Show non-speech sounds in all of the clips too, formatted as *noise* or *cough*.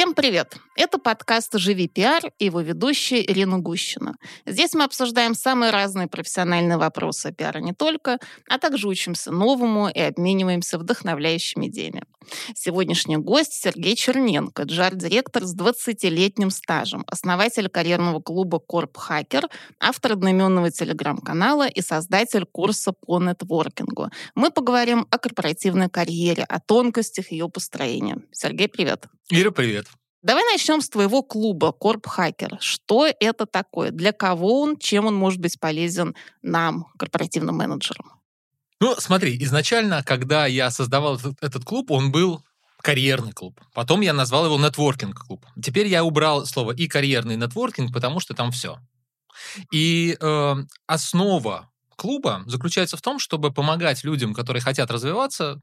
Всем привет! Это подкаст «Живи пиар» и его ведущая Ирина Гущина. Здесь мы обсуждаем самые разные профессиональные вопросы о пиара не только, а также учимся новому и обмениваемся вдохновляющими идеями. Сегодняшний гость Сергей Черненко, джар-директор с 20-летним стажем, основатель карьерного клуба «Корп Хакер», автор одноименного телеграм-канала и создатель курса по нетворкингу. Мы поговорим о корпоративной карьере, о тонкостях ее построения. Сергей, привет! Ира, привет. Давай начнем с твоего клуба Корп Хакер. Что это такое? Для кого он? Чем он может быть полезен нам, корпоративным менеджерам? Ну, смотри, изначально, когда я создавал этот, этот клуб, он был карьерный клуб. Потом я назвал его нетворкинг клуб. Теперь я убрал слово и карьерный, и нетворкинг, потому что там все. И э, основа клуба заключается в том, чтобы помогать людям, которые хотят развиваться,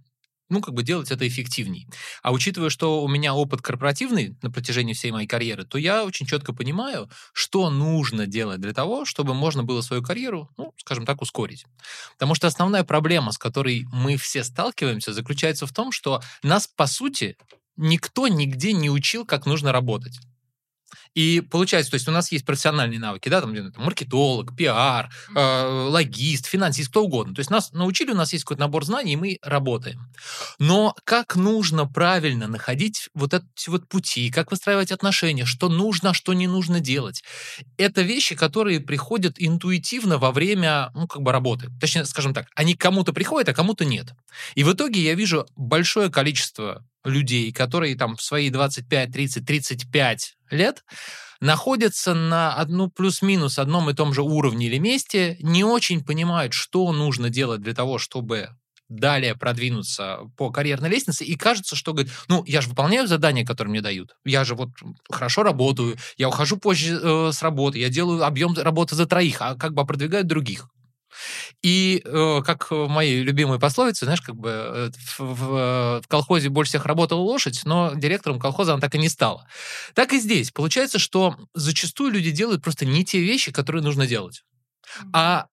ну, как бы делать это эффективней. А учитывая, что у меня опыт корпоративный на протяжении всей моей карьеры, то я очень четко понимаю, что нужно делать для того, чтобы можно было свою карьеру, ну, скажем так, ускорить. Потому что основная проблема, с которой мы все сталкиваемся, заключается в том, что нас, по сути, никто нигде не учил, как нужно работать. И получается, то есть у нас есть профессиональные навыки, да, там, там маркетолог, пиар, э, логист, финансист, кто угодно. То есть нас научили, у нас есть какой-то набор знаний, и мы работаем. Но как нужно правильно находить вот эти вот пути, как выстраивать отношения, что нужно, а что не нужно делать, это вещи, которые приходят интуитивно во время, ну, как бы работы. Точнее, скажем так, они кому-то приходят, а кому-то нет. И в итоге я вижу большое количество людей, которые там в свои 25, 30, 35 лет находятся на одну плюс-минус одном и том же уровне или месте, не очень понимают, что нужно делать для того, чтобы далее продвинуться по карьерной лестнице, и кажется, что, говорит, ну, я же выполняю задания, которые мне дают, я же вот хорошо работаю, я ухожу позже э, с работы, я делаю объем работы за троих, а как бы продвигаю других. И э, как в моей любимой пословице, знаешь, как бы э, в, в, в колхозе больше всех работала лошадь, но директором колхоза она так и не стала. Так и здесь. Получается, что зачастую люди делают просто не те вещи, которые нужно делать. А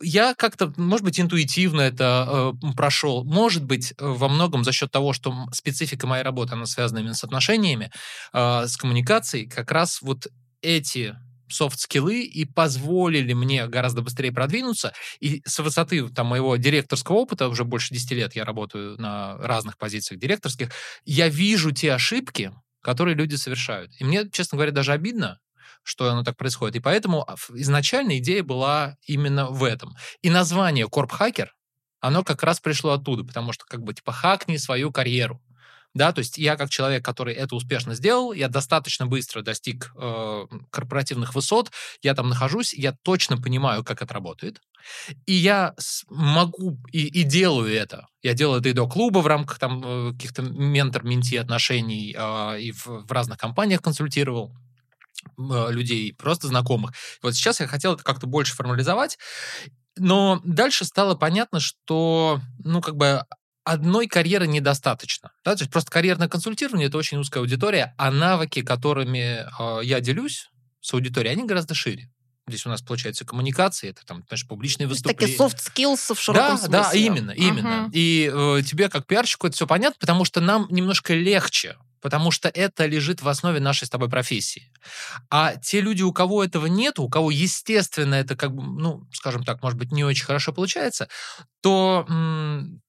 я как-то, может быть, интуитивно это э, прошел. Может быть, во многом за счет того, что специфика моей работы, она связана именно с отношениями, э, с коммуникацией, как раз вот эти софт-скиллы и позволили мне гораздо быстрее продвинуться. И с высоты там, моего директорского опыта, уже больше 10 лет я работаю на разных позициях директорских, я вижу те ошибки, которые люди совершают. И мне, честно говоря, даже обидно, что оно так происходит. И поэтому изначально идея была именно в этом. И название Корп Хакер, оно как раз пришло оттуда, потому что как бы типа хакни свою карьеру да, то есть я как человек, который это успешно сделал, я достаточно быстро достиг э, корпоративных высот, я там нахожусь, я точно понимаю, как это работает, и я могу и, и делаю это. Я делаю это и до клуба в рамках там э, каких-то ментор-менти отношений э, и в, в разных компаниях консультировал э, людей, просто знакомых. Вот сейчас я хотел это как-то больше формализовать, но дальше стало понятно, что, ну, как бы одной карьеры недостаточно. Да? То есть просто карьерное консультирование — это очень узкая аудитория, а навыки, которыми э, я делюсь с аудиторией, они гораздо шире. Здесь у нас получается коммуникация, это там, знаешь, публичные выступления. Такие soft skills в широком да, смысле. Да, именно, именно. Uh-huh. И э, тебе как пиарщику это все понятно, потому что нам немножко легче, потому что это лежит в основе нашей с тобой профессии. А те люди, у кого этого нет, у кого, естественно, это как бы, ну, скажем так, может быть, не очень хорошо получается, то м-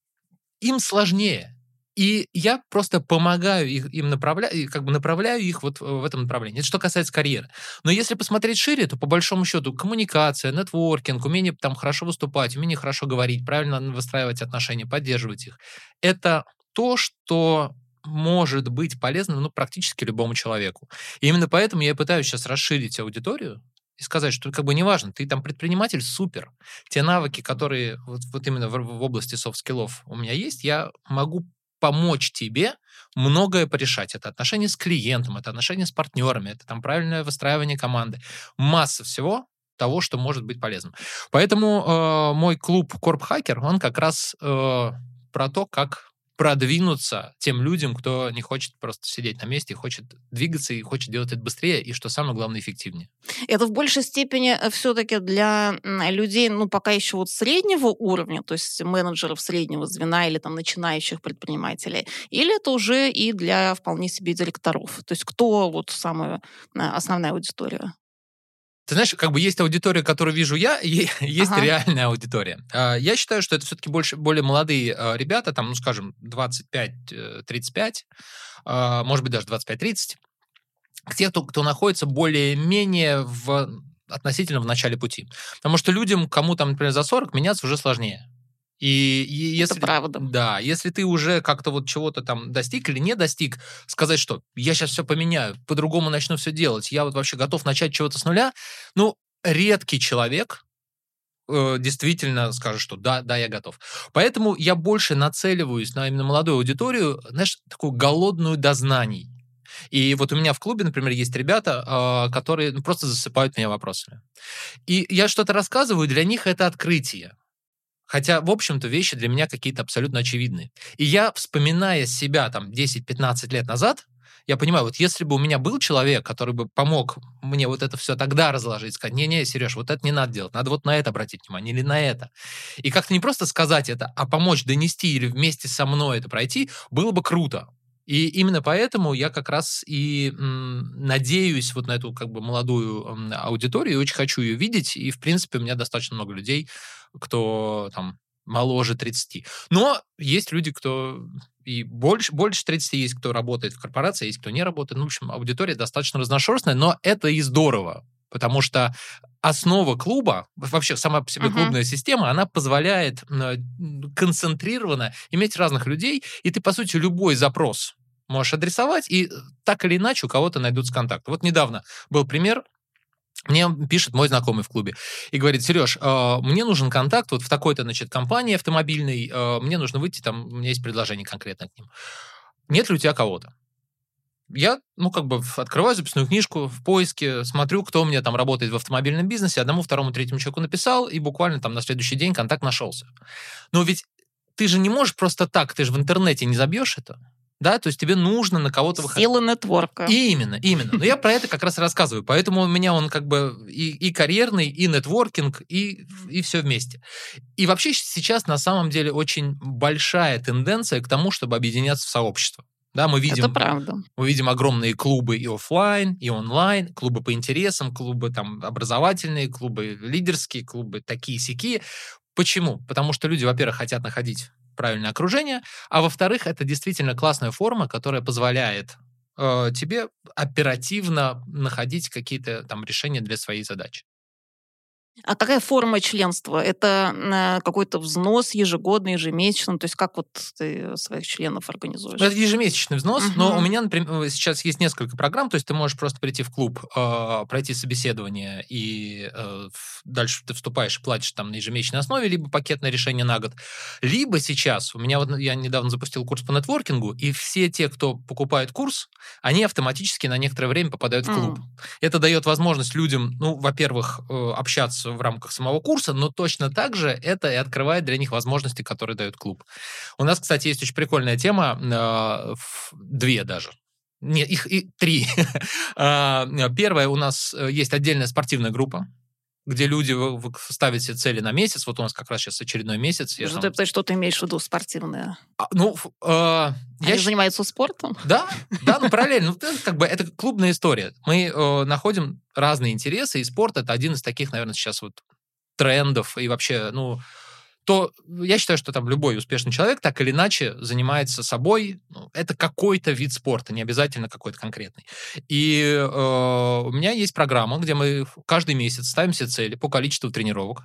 им сложнее. И я просто помогаю их, им направляю, как бы направляю их вот в этом направлении. Это что касается карьеры. Но если посмотреть шире, то по большому счету коммуникация, нетворкинг, умение там хорошо выступать, умение хорошо говорить, правильно выстраивать отношения, поддерживать их, это то, что может быть полезным ну, практически любому человеку. И именно поэтому я пытаюсь сейчас расширить аудиторию, и сказать, что как бы неважно, ты там предприниматель, супер. Те навыки, которые вот, вот именно в, в области софт-скиллов у меня есть, я могу помочь тебе многое порешать. Это отношения с клиентом, это отношения с партнерами, это там правильное выстраивание команды. Масса всего того, что может быть полезным. Поэтому э, мой клуб Corp Hacker, он как раз э, про то, как продвинуться тем людям, кто не хочет просто сидеть на месте, хочет двигаться и хочет делать это быстрее и, что самое главное, эффективнее. Это в большей степени э, все-таки для людей, ну, пока еще вот среднего уровня, то есть менеджеров среднего звена или там начинающих предпринимателей, или это уже и для вполне себе директоров? То есть кто вот самая э, основная аудитория? Ты знаешь, как бы есть аудитория, которую вижу я, и *laughs* есть ага. реальная аудитория. А, я считаю, что это все-таки больше, более молодые а, ребята, там, ну, скажем, 25-35, э, а, может быть, даже 25-30. Те, кто, кто находится более-менее в относительно в начале пути. Потому что людям, кому там, например, за 40, меняться уже сложнее. И, и если, Это правда. Да, если ты уже как-то вот чего-то там достиг или не достиг, сказать, что я сейчас все поменяю, по-другому начну все делать, я вот вообще готов начать чего-то с нуля, ну, редкий человек э, действительно скажет, что да, да, я готов. Поэтому я больше нацеливаюсь на именно молодую аудиторию, знаешь, такую голодную до знаний. И вот у меня в клубе, например, есть ребята, э, которые ну, просто засыпают меня вопросами. И я что-то рассказываю, для них это открытие. Хотя, в общем-то, вещи для меня какие-то абсолютно очевидные. И я, вспоминая себя там 10-15 лет назад, я понимаю, вот если бы у меня был человек, который бы помог мне вот это все тогда разложить, сказать, не-не, Сереж, вот это не надо делать, надо вот на это обратить внимание или на это. И как-то не просто сказать это, а помочь донести или вместе со мной это пройти, было бы круто. И именно поэтому я как раз и м, надеюсь вот на эту как бы молодую аудиторию, и очень хочу ее видеть. И, в принципе, у меня достаточно много людей, кто там моложе 30. Но есть люди, кто и больше, больше 30 есть, кто работает в корпорации, есть кто не работает. Ну, в общем, аудитория достаточно разношерстная, но это и здорово, потому что основа клуба, вообще сама по себе uh-huh. клубная система, она позволяет концентрированно иметь разных людей, и ты, по сути, любой запрос можешь адресовать, и так или иначе у кого-то найдутся контакты. Вот недавно был пример, мне пишет мой знакомый в клубе и говорит, Сереж, э, мне нужен контакт вот в такой-то, значит, компании автомобильной, э, мне нужно выйти, там, у меня есть предложение конкретно к ним. Нет ли у тебя кого-то? Я, ну, как бы открываю записную книжку в поиске, смотрю, кто у меня там работает в автомобильном бизнесе, одному, второму, третьему человеку написал, и буквально там на следующий день контакт нашелся. Но ведь ты же не можешь просто так, ты же в интернете не забьешь это да, то есть тебе нужно на кого-то выходить. Сила нетворка. Именно, именно. Но я про это как раз рассказываю, поэтому у меня он как бы и, и карьерный, и нетворкинг, и, и все вместе. И вообще сейчас на самом деле очень большая тенденция к тому, чтобы объединяться в сообщество. Да, мы видим, Это правда. Мы видим огромные клубы и офлайн, и онлайн, клубы по интересам, клубы там образовательные, клубы лидерские, клубы такие-сякие. Почему? Потому что люди, во-первых, хотят находить правильное окружение, а во-вторых, это действительно классная форма, которая позволяет э, тебе оперативно находить какие-то там решения для своей задачи. А какая форма членства? Это э, какой-то взнос ежегодный, ежемесячный? То есть как вот ты своих членов организуешь? Это ежемесячный взнос, угу. но у меня, например, э, сейчас есть несколько программ, то есть ты можешь просто прийти в клуб, э, пройти собеседование, и э, дальше ты вступаешь и платишь там на ежемесячной основе, либо пакетное решение на год. Либо сейчас, у меня вот я недавно запустил курс по нетворкингу, и все те, кто покупает курс, они автоматически на некоторое время попадают в клуб. Mm. Это дает возможность людям, ну, во-первых, э, общаться в рамках самого курса, но точно так же это и открывает для них возможности, которые дает клуб. У нас, кстати, есть очень прикольная тема, э, две даже. Нет, их и три. *laughs* А, первая, у нас э, есть отдельная спортивная группа, где люди ставят себе цели на месяц. Вот у нас как раз сейчас очередной месяц. Я что, там... ты, что ты имеешь в виду спортивное? А, ну, э, Они я... занимаются спортом? Да, да, ну *laughs* параллельно. Ну, это, как бы это клубная история. Мы э, находим разные интересы, и спорт это один из таких, наверное, сейчас вот трендов и вообще, ну, то я считаю, что там любой успешный человек так или иначе занимается собой. Ну, это какой-то вид спорта, не обязательно какой-то конкретный. И э, у меня есть программа, где мы каждый месяц ставим себе цели по количеству тренировок.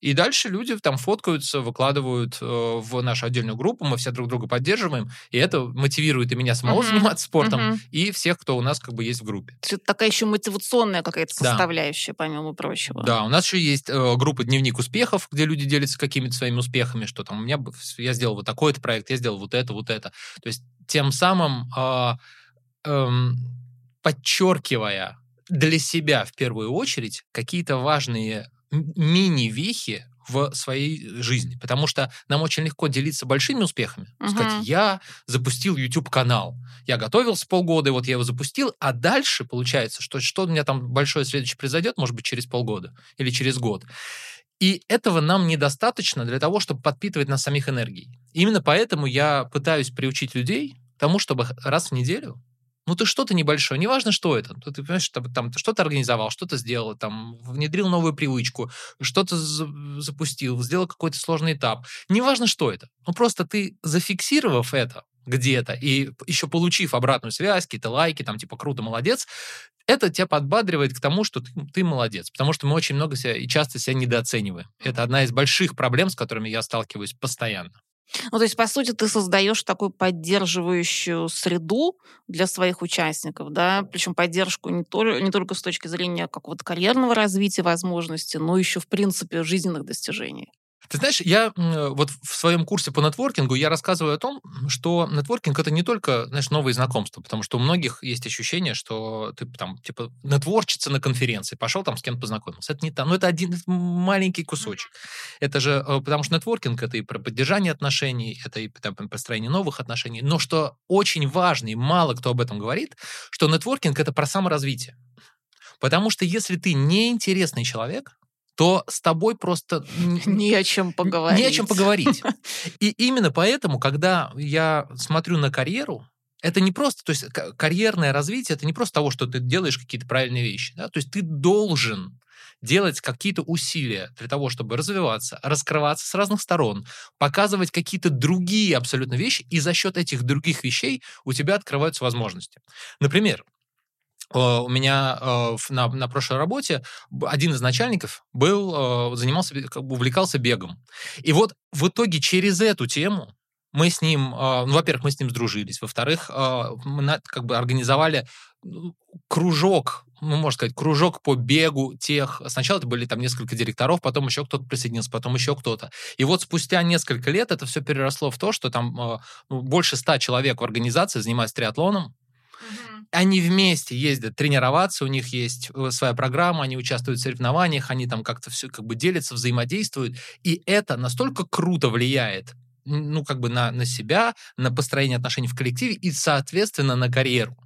И дальше люди там фоткаются, выкладывают э, в нашу отдельную группу, мы все друг друга поддерживаем, и это мотивирует и меня самого *laughs* uh-huh. заниматься спортом, uh-huh. и всех, кто у нас как бы есть в группе. Это такая еще мотивационная какая-то составляющая, да. помимо прочего. Да, у нас еще есть э, группа «Дневник успехов», где люди делятся какими-то своими успехами, что там у меня, я сделал вот такой-то проект, я сделал вот это, вот это. То есть тем самым э, э, подчеркивая для себя в первую очередь какие-то важные мини-вехи в своей жизни, потому что нам очень легко делиться большими успехами. Мгм. Сказать, я запустил YouTube-канал, я готовился полгода, и вот я его запустил, а дальше получается, что что у меня там большое следующее произойдет, может быть, через полгода или через год. И этого нам недостаточно для того, чтобы подпитывать нас самих энергией. Именно поэтому я пытаюсь приучить людей тому, чтобы раз в неделю ну, ты что-то небольшое, неважно, что это. Ты, понимаешь, что там, что-то организовал, что-то сделал, там, внедрил новую привычку, что-то за- запустил, сделал какой-то сложный этап. Неважно, что это. Ну, просто ты, зафиксировав это где-то и еще получив обратную связь, какие-то лайки, там, типа, круто, молодец, это тебя подбадривает к тому, что ты, ты молодец. Потому что мы очень много себя и часто себя недооцениваем. Это одна из больших проблем, с которыми я сталкиваюсь постоянно. Ну, то есть, по сути, ты создаешь такую поддерживающую среду для своих участников, да, причем поддержку не, только не только с точки зрения какого-то карьерного развития возможностей, но еще, в принципе, жизненных достижений. Ты знаешь, я м, вот в своем курсе по нетворкингу я рассказываю о том, что нетворкинг это не только, знаешь, новые знакомства, потому что у многих есть ощущение, что ты там, типа, нетворчица на конференции, пошел там с кем-то познакомился. Это не там, ну это один маленький кусочек. Это же, э, потому что нетворкинг это и про поддержание отношений, это и там, построение новых отношений. Но что очень важно, и мало кто об этом говорит, что нетворкинг это про саморазвитие. Потому что если ты неинтересный человек, то с тобой просто *laughs* Не о чем поговорить. не о чем поговорить. *laughs* И именно поэтому, когда я смотрю на карьеру, это не просто, то есть карьерное развитие, это не просто того, что ты делаешь какие-то правильные вещи. Да? То есть ты должен делать какие-то усилия для того, чтобы развиваться, раскрываться с разных сторон, показывать какие-то другие абсолютно вещи, и за счет этих других вещей у тебя открываются возможности. Например, у меня э, на, на прошлой работе один из начальников был, э, занимался, увлекался бегом. И вот в итоге через эту тему мы с ним, э, ну, во-первых, мы с ним сдружились, во-вторых, э, мы как бы организовали ну, кружок, ну, можно сказать, кружок по бегу тех... Сначала это были там несколько директоров, потом еще кто-то присоединился, потом еще кто-то. И вот спустя несколько лет это все переросло в то, что там э, ну, больше ста человек в организации занимаются триатлоном, они вместе ездят тренироваться, у них есть э, своя программа, они участвуют в соревнованиях, они там как-то все как бы делятся, взаимодействуют, и это настолько круто влияет ну, как бы на, на себя, на построение отношений в коллективе и, соответственно, на карьеру.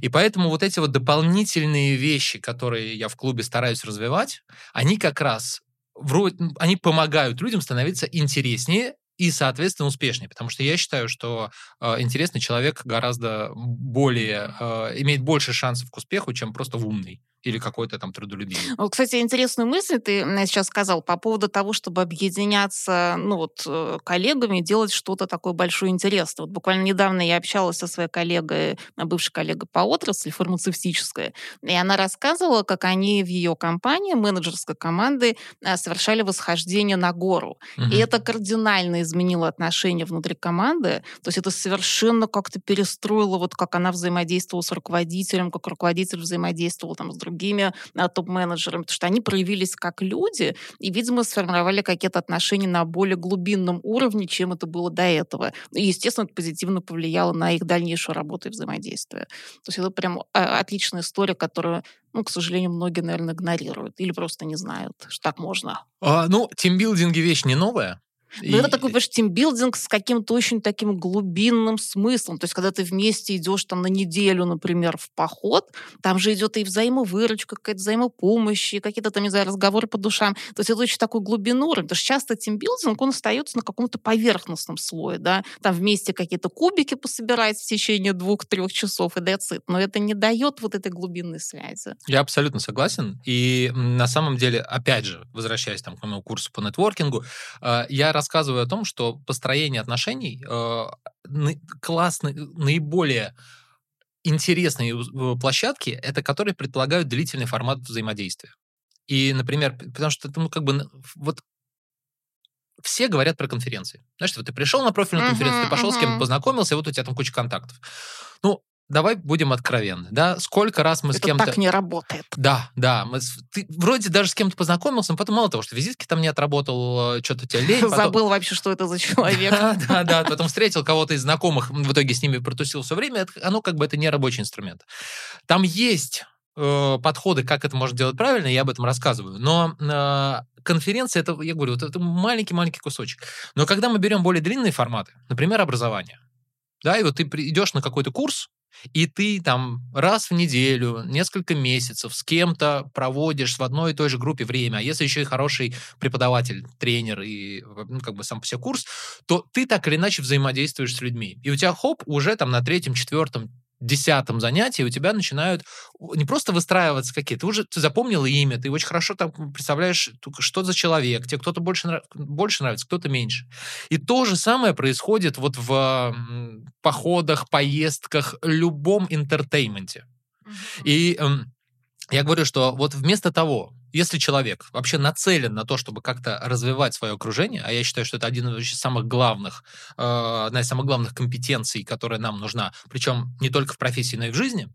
И поэтому вот эти вот дополнительные вещи, которые я в клубе стараюсь развивать, они как раз вроде, они помогают людям становиться интереснее и, соответственно, успешнее. Потому что я считаю, что э, интересный человек гораздо более, э, имеет больше шансов к успеху, чем просто умный или какой-то там трудолюбивый. Вот, кстати, интересную мысль ты м, сейчас сказал по поводу того, чтобы объединяться, ну вот, э, коллегами, и делать что-то такое большое интересное. Вот буквально недавно я общалась со своей коллегой, бывшей коллегой по отрасли, фармацевтической, и она рассказывала, как они в ее компании, менеджерской команды, э, совершали восхождение на гору. Мгм. И это кардинально изменило отношения внутри команды. То есть это совершенно как-то перестроило, вот как она взаимодействовала с руководителем, как руководитель взаимодействовал там с другими а, топ-менеджерами, потому что они проявились как люди и, видимо, сформировали какие-то отношения на более глубинном уровне, чем это было до этого. И, естественно, это позитивно повлияло на их дальнейшую работу и взаимодействие. То есть это прям а, отличная история, которую, ну, к сожалению, многие, наверное, игнорируют или просто не знают, что так можно. А, ну, тимбилдинги вещь не новая. Но И- это такой, понимаешь, тимбилдинг с каким-то очень таким глубинным смыслом. То есть, когда ты вместе идешь там на неделю, например, в поход, там же идет и взаимовыручка, какая-то взаимопомощь, и какие-то там, не знаю, разговоры по душам. То есть это очень такой глубинный уровень. Потому что часто тимбилдинг, он остается на каком-то поверхностном слое, да. Там вместе какие-то кубики пособирать в течение двух-трех часов, и that's it. Но это не дает вот этой глубинной связи. Я абсолютно согласен. И на самом деле, опять же, возвращаясь там, к моему курсу по нетворкингу, э, я рассказываю о том, что построение отношений э, классный, наиболее интересные э, площадки, это которые предполагают длительный формат взаимодействия. И, например, потому что, ну, как бы, вот все говорят про конференции. Знаешь, вот ты пришел на профильную Мгм, конференцию, ты пошел с кем-то мгм. познакомился, и вот у тебя там куча контактов. Ну, давай будем откровенны, да? Сколько раз мы с это кем-то... так не работает. Да, да. Мы с- ты вроде даже с кем-то познакомился, но потом мало того, что визитки там не отработал, что-то тебе лень. потом- Забыл вообще, что это за человек. Да, *laughs* да, да. Потом встретил кого-то из знакомых, в итоге с ними протусил все время. Это- Оно как бы это не рабочий инструмент. Там есть э, подходы, как это можно делать правильно, я об этом рассказываю. Но э, конференция, это, я говорю, вот это маленький-маленький кусочек. Но когда мы берем более длинные форматы, например, образование, да, и вот ты идешь на какой-то курс, и ты там раз в неделю, несколько месяцев с кем-то проводишь в одной и той же группе время, а если еще и хороший преподаватель, тренер и ну, как бы сам по себе курс, то ты так или иначе взаимодействуешь с людьми. И у тебя хоп, уже там на третьем, четвертом, десятом занятии у тебя начинают не просто выстраиваться какие-то, ты уже ты запомнил имя, ты очень хорошо там представляешь, что за человек, тебе кто-то больше, нрав... больше нравится, кто-то меньше. И то же самое происходит вот в походах, поездках, любом entertainment е. Mm-hmm. И эм, я говорю, что вот вместо того, если человек вообще нацелен на то, чтобы как-то развивать свое окружение, а я считаю, что это один из самых главных, э, одна из самых главных компетенций, которая нам нужна, причем не только в профессии, но и в жизни,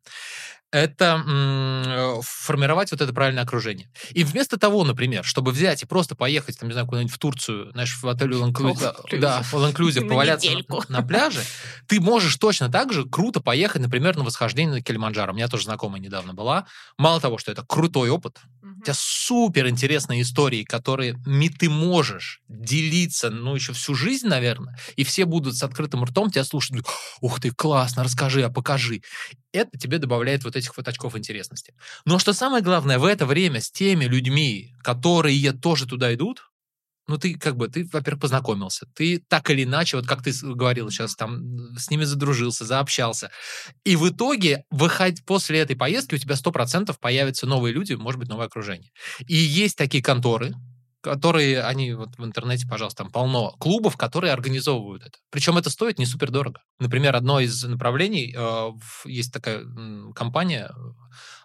это м- формировать вот это правильное окружение. И вместо того, например, чтобы взять и просто поехать, там, не знаю, куда-нибудь в Турцию, знаешь, в отель All Inclusive, да, All Inclusive, *laughs* поваляться на, на пляже, ты можешь точно так же круто поехать, например, на восхождение на Килиманджаро. У меня тоже знакомая недавно была. Мало того, что это крутой опыт, у тебя супер интересные истории, которые ты можешь делиться, ну, еще всю жизнь, наверное, и все будут с открытым ртом тебя слушать. Ух ты, классно, расскажи, а покажи. Это тебе добавляет вот этих вот очков интересности. Но что самое главное, в это время с теми людьми, которые тоже туда идут, ну, ты как бы, ты, во-первых, познакомился, ты так или иначе, вот как ты говорил сейчас, там, с ними задружился, заобщался. И в итоге, выходить после этой поездки, у тебя 100% появятся новые люди, может быть, новое окружение. И есть такие конторы, которые, они вот в интернете, пожалуйста, там полно клубов, которые организовывают это. Причем это стоит не супер дорого. Например, одно из направлений, э, есть такая компания,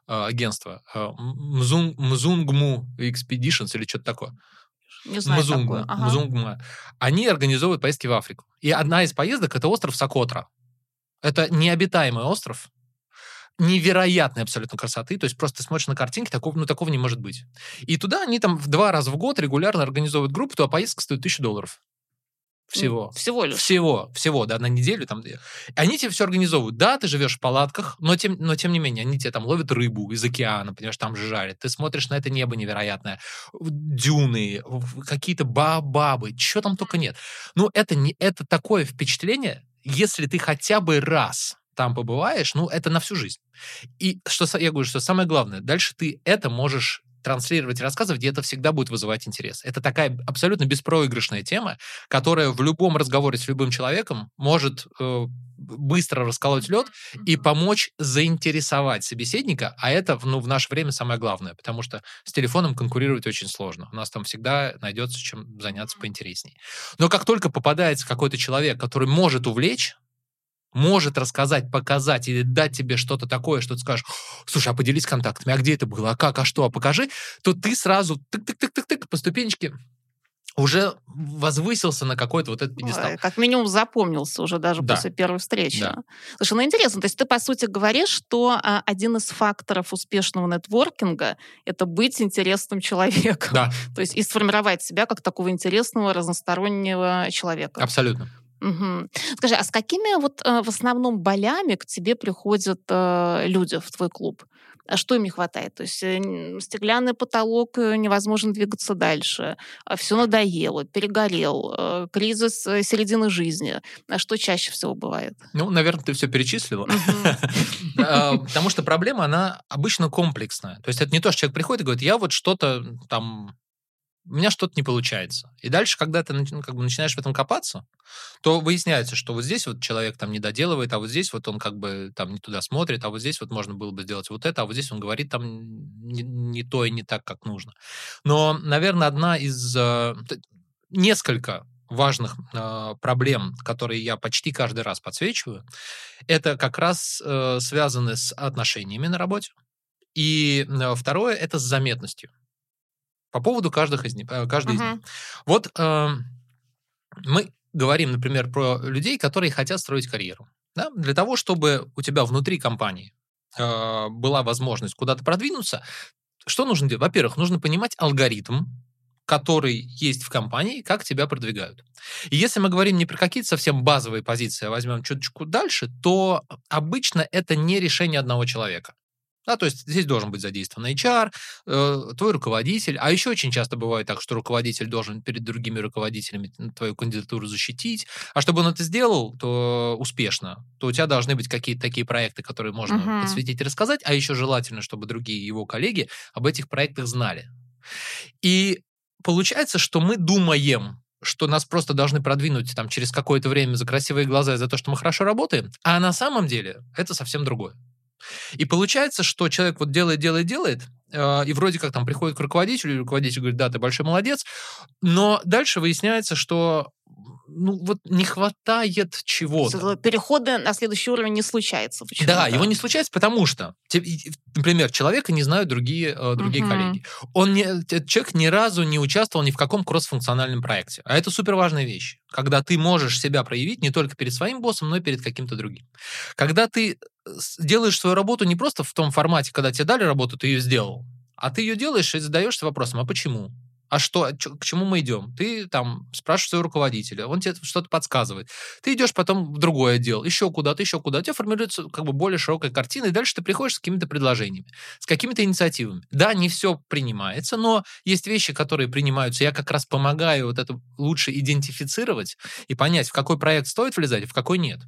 э, агентство, э, Мзунгму Expeditions или что-то такое. Не знаю Мзунгма, такое. Ага. Мзунгма. Они организовывают поездки в Африку. И одна из поездок — это остров Сокотра. Это необитаемый остров, невероятной абсолютно красоты. То есть просто смотришь на картинки, такого, ну, такого не может быть. И туда они там в два раза в год регулярно организовывают группу, то поездка стоит тысячу долларов. Всего. Всего лишь. Всего, всего, да, на неделю там. Они тебе все организовывают. Да, ты живешь в палатках, но тем, но тем не менее, они тебе там ловят рыбу из океана, понимаешь, там же жарят. Ты смотришь на это небо невероятное. Дюны, какие-то бабабы, чего там только нет. Ну, это, не, это такое впечатление, если ты хотя бы раз там побываешь, ну, это на всю жизнь. И что я говорю, что самое главное, дальше ты это можешь транслировать и рассказывать, и это всегда будет вызывать интерес. Это такая абсолютно беспроигрышная тема, которая в любом разговоре с любым человеком может э, быстро расколоть лед и помочь заинтересовать собеседника, а это ну, в наше время самое главное, потому что с телефоном конкурировать очень сложно. У нас там всегда найдется чем заняться поинтереснее. Но как только попадается какой-то человек, который может увлечь, может рассказать, показать или дать тебе что-то такое, что ты скажешь, слушай, а поделись контактами, а где это было, а как, а что, а покажи, то ты сразу тык-тык-тык-тык по ступенечке уже возвысился на какой-то вот этот пьедестал. Ой, как минимум запомнился уже даже да. после первой встречи. Да. Слушай, ну интересно, то есть ты, по сути, говоришь, что а, один из факторов успешного нетворкинга — это быть интересным человеком. Да. *laughs* То есть и сформировать себя как такого интересного, разностороннего человека. Абсолютно. Угу. Скажи, а с какими вот э, в основном болями к тебе приходят э, люди в твой клуб? А что им не хватает? То есть э, стеклянный потолок, невозможно двигаться дальше, а все надоело, перегорел, кризис середины жизни. А что чаще всего бывает? Ну, наверное, ты все перечислила. *laughs* А, потому что проблема, она обычно комплексная. То есть это не то, что человек приходит и говорит, я вот что-то там у меня что-то не получается. И дальше, когда ты ну, как бы начинаешь в этом копаться, то выясняется, что вот здесь вот человек там не доделывает, а вот здесь вот он как бы там не туда смотрит, а вот здесь вот можно было бы сделать вот это, а вот здесь он говорит там не, не то и не так, как нужно. Но, наверное, одна из... Э, несколько важных э, проблем, которые я почти каждый раз подсвечиваю, это как раз э, связаны с отношениями на работе. И э, второе — это с заметностью по поводу каждых из них, э, каждой uh-huh. из них. Вот э, мы говорим, например, про людей, которые хотят строить карьеру. Да? Для того, чтобы у тебя внутри компании э, была возможность куда-то продвинуться, что нужно делать? Во-первых, нужно понимать алгоритм, который есть в компании, как тебя продвигают. И если мы говорим не про какие-то совсем базовые позиции, а возьмем чуточку дальше, то обычно это не решение одного человека. Да, то есть здесь должен быть задействован HR, э, твой руководитель. А еще очень часто бывает так, что руководитель должен перед другими руководителями твою кандидатуру защитить. А чтобы он это сделал, то успешно, то у тебя должны быть какие-то такие проекты, которые можно uh-huh. подсветить и рассказать. А еще желательно, чтобы другие его коллеги об этих проектах знали. И получается, что мы думаем, что нас просто должны продвинуть там через какое-то время за красивые глаза и за то, что мы хорошо работаем, а на самом деле это совсем другое. И получается, что человек вот делает, делает, делает, э, и вроде как там приходит к руководителю, и руководитель говорит, да, ты большой молодец, но дальше выясняется, что ну, вот не хватает чего-то. Перехода на следующий уровень не случается. Да, его не случается, потому что, например, человека не знают другие, э, другие угу. коллеги. Он не, этот человек ни разу не участвовал ни в каком кроссфункциональном проекте. А это супер важная вещь, когда ты можешь себя проявить не только перед своим боссом, но и перед каким-то другим. Когда ты делаешь свою работу не просто в том формате, когда тебе дали работу, ты ее сделал, а ты ее делаешь и задаешься вопросом, а почему? А что, к чему мы идем? Ты там спрашиваешь своего руководителя, он тебе что-то подсказывает. Ты идешь потом в другой отдел, еще куда-то, еще куда-то. У тебя формируется как бы более широкая картина, и дальше ты приходишь с какими-то предложениями, с какими-то инициативами. Да, не все принимается, но есть вещи, которые принимаются. Я как раз помогаю вот это лучше идентифицировать и понять, в какой проект стоит влезать, а в какой нет.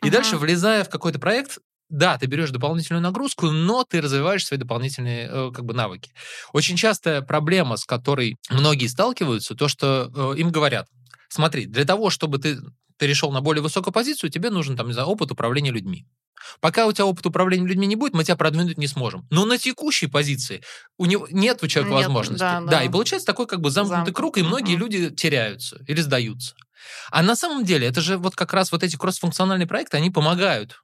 И uh-huh. дальше, влезая в какой-то проект, да, ты берешь дополнительную нагрузку, но ты развиваешь свои дополнительные э, как бы навыки. Очень частая проблема, с которой многие сталкиваются, то, что э, им говорят, смотри, для того, чтобы ты перешел на более высокую позицию, тебе нужен там, не знаю, опыт управления людьми. Пока у тебя опыт управления людьми не будет, мы тебя продвинуть не сможем. Но на текущей позиции у него нет у человека нет, возможности. Да, да. да, и получается такой как бы замкнутый Замкнут. круг, и многие люди теряются или сдаются. А на самом деле это же вот как раз вот эти кроссфункциональные проекты, они помогают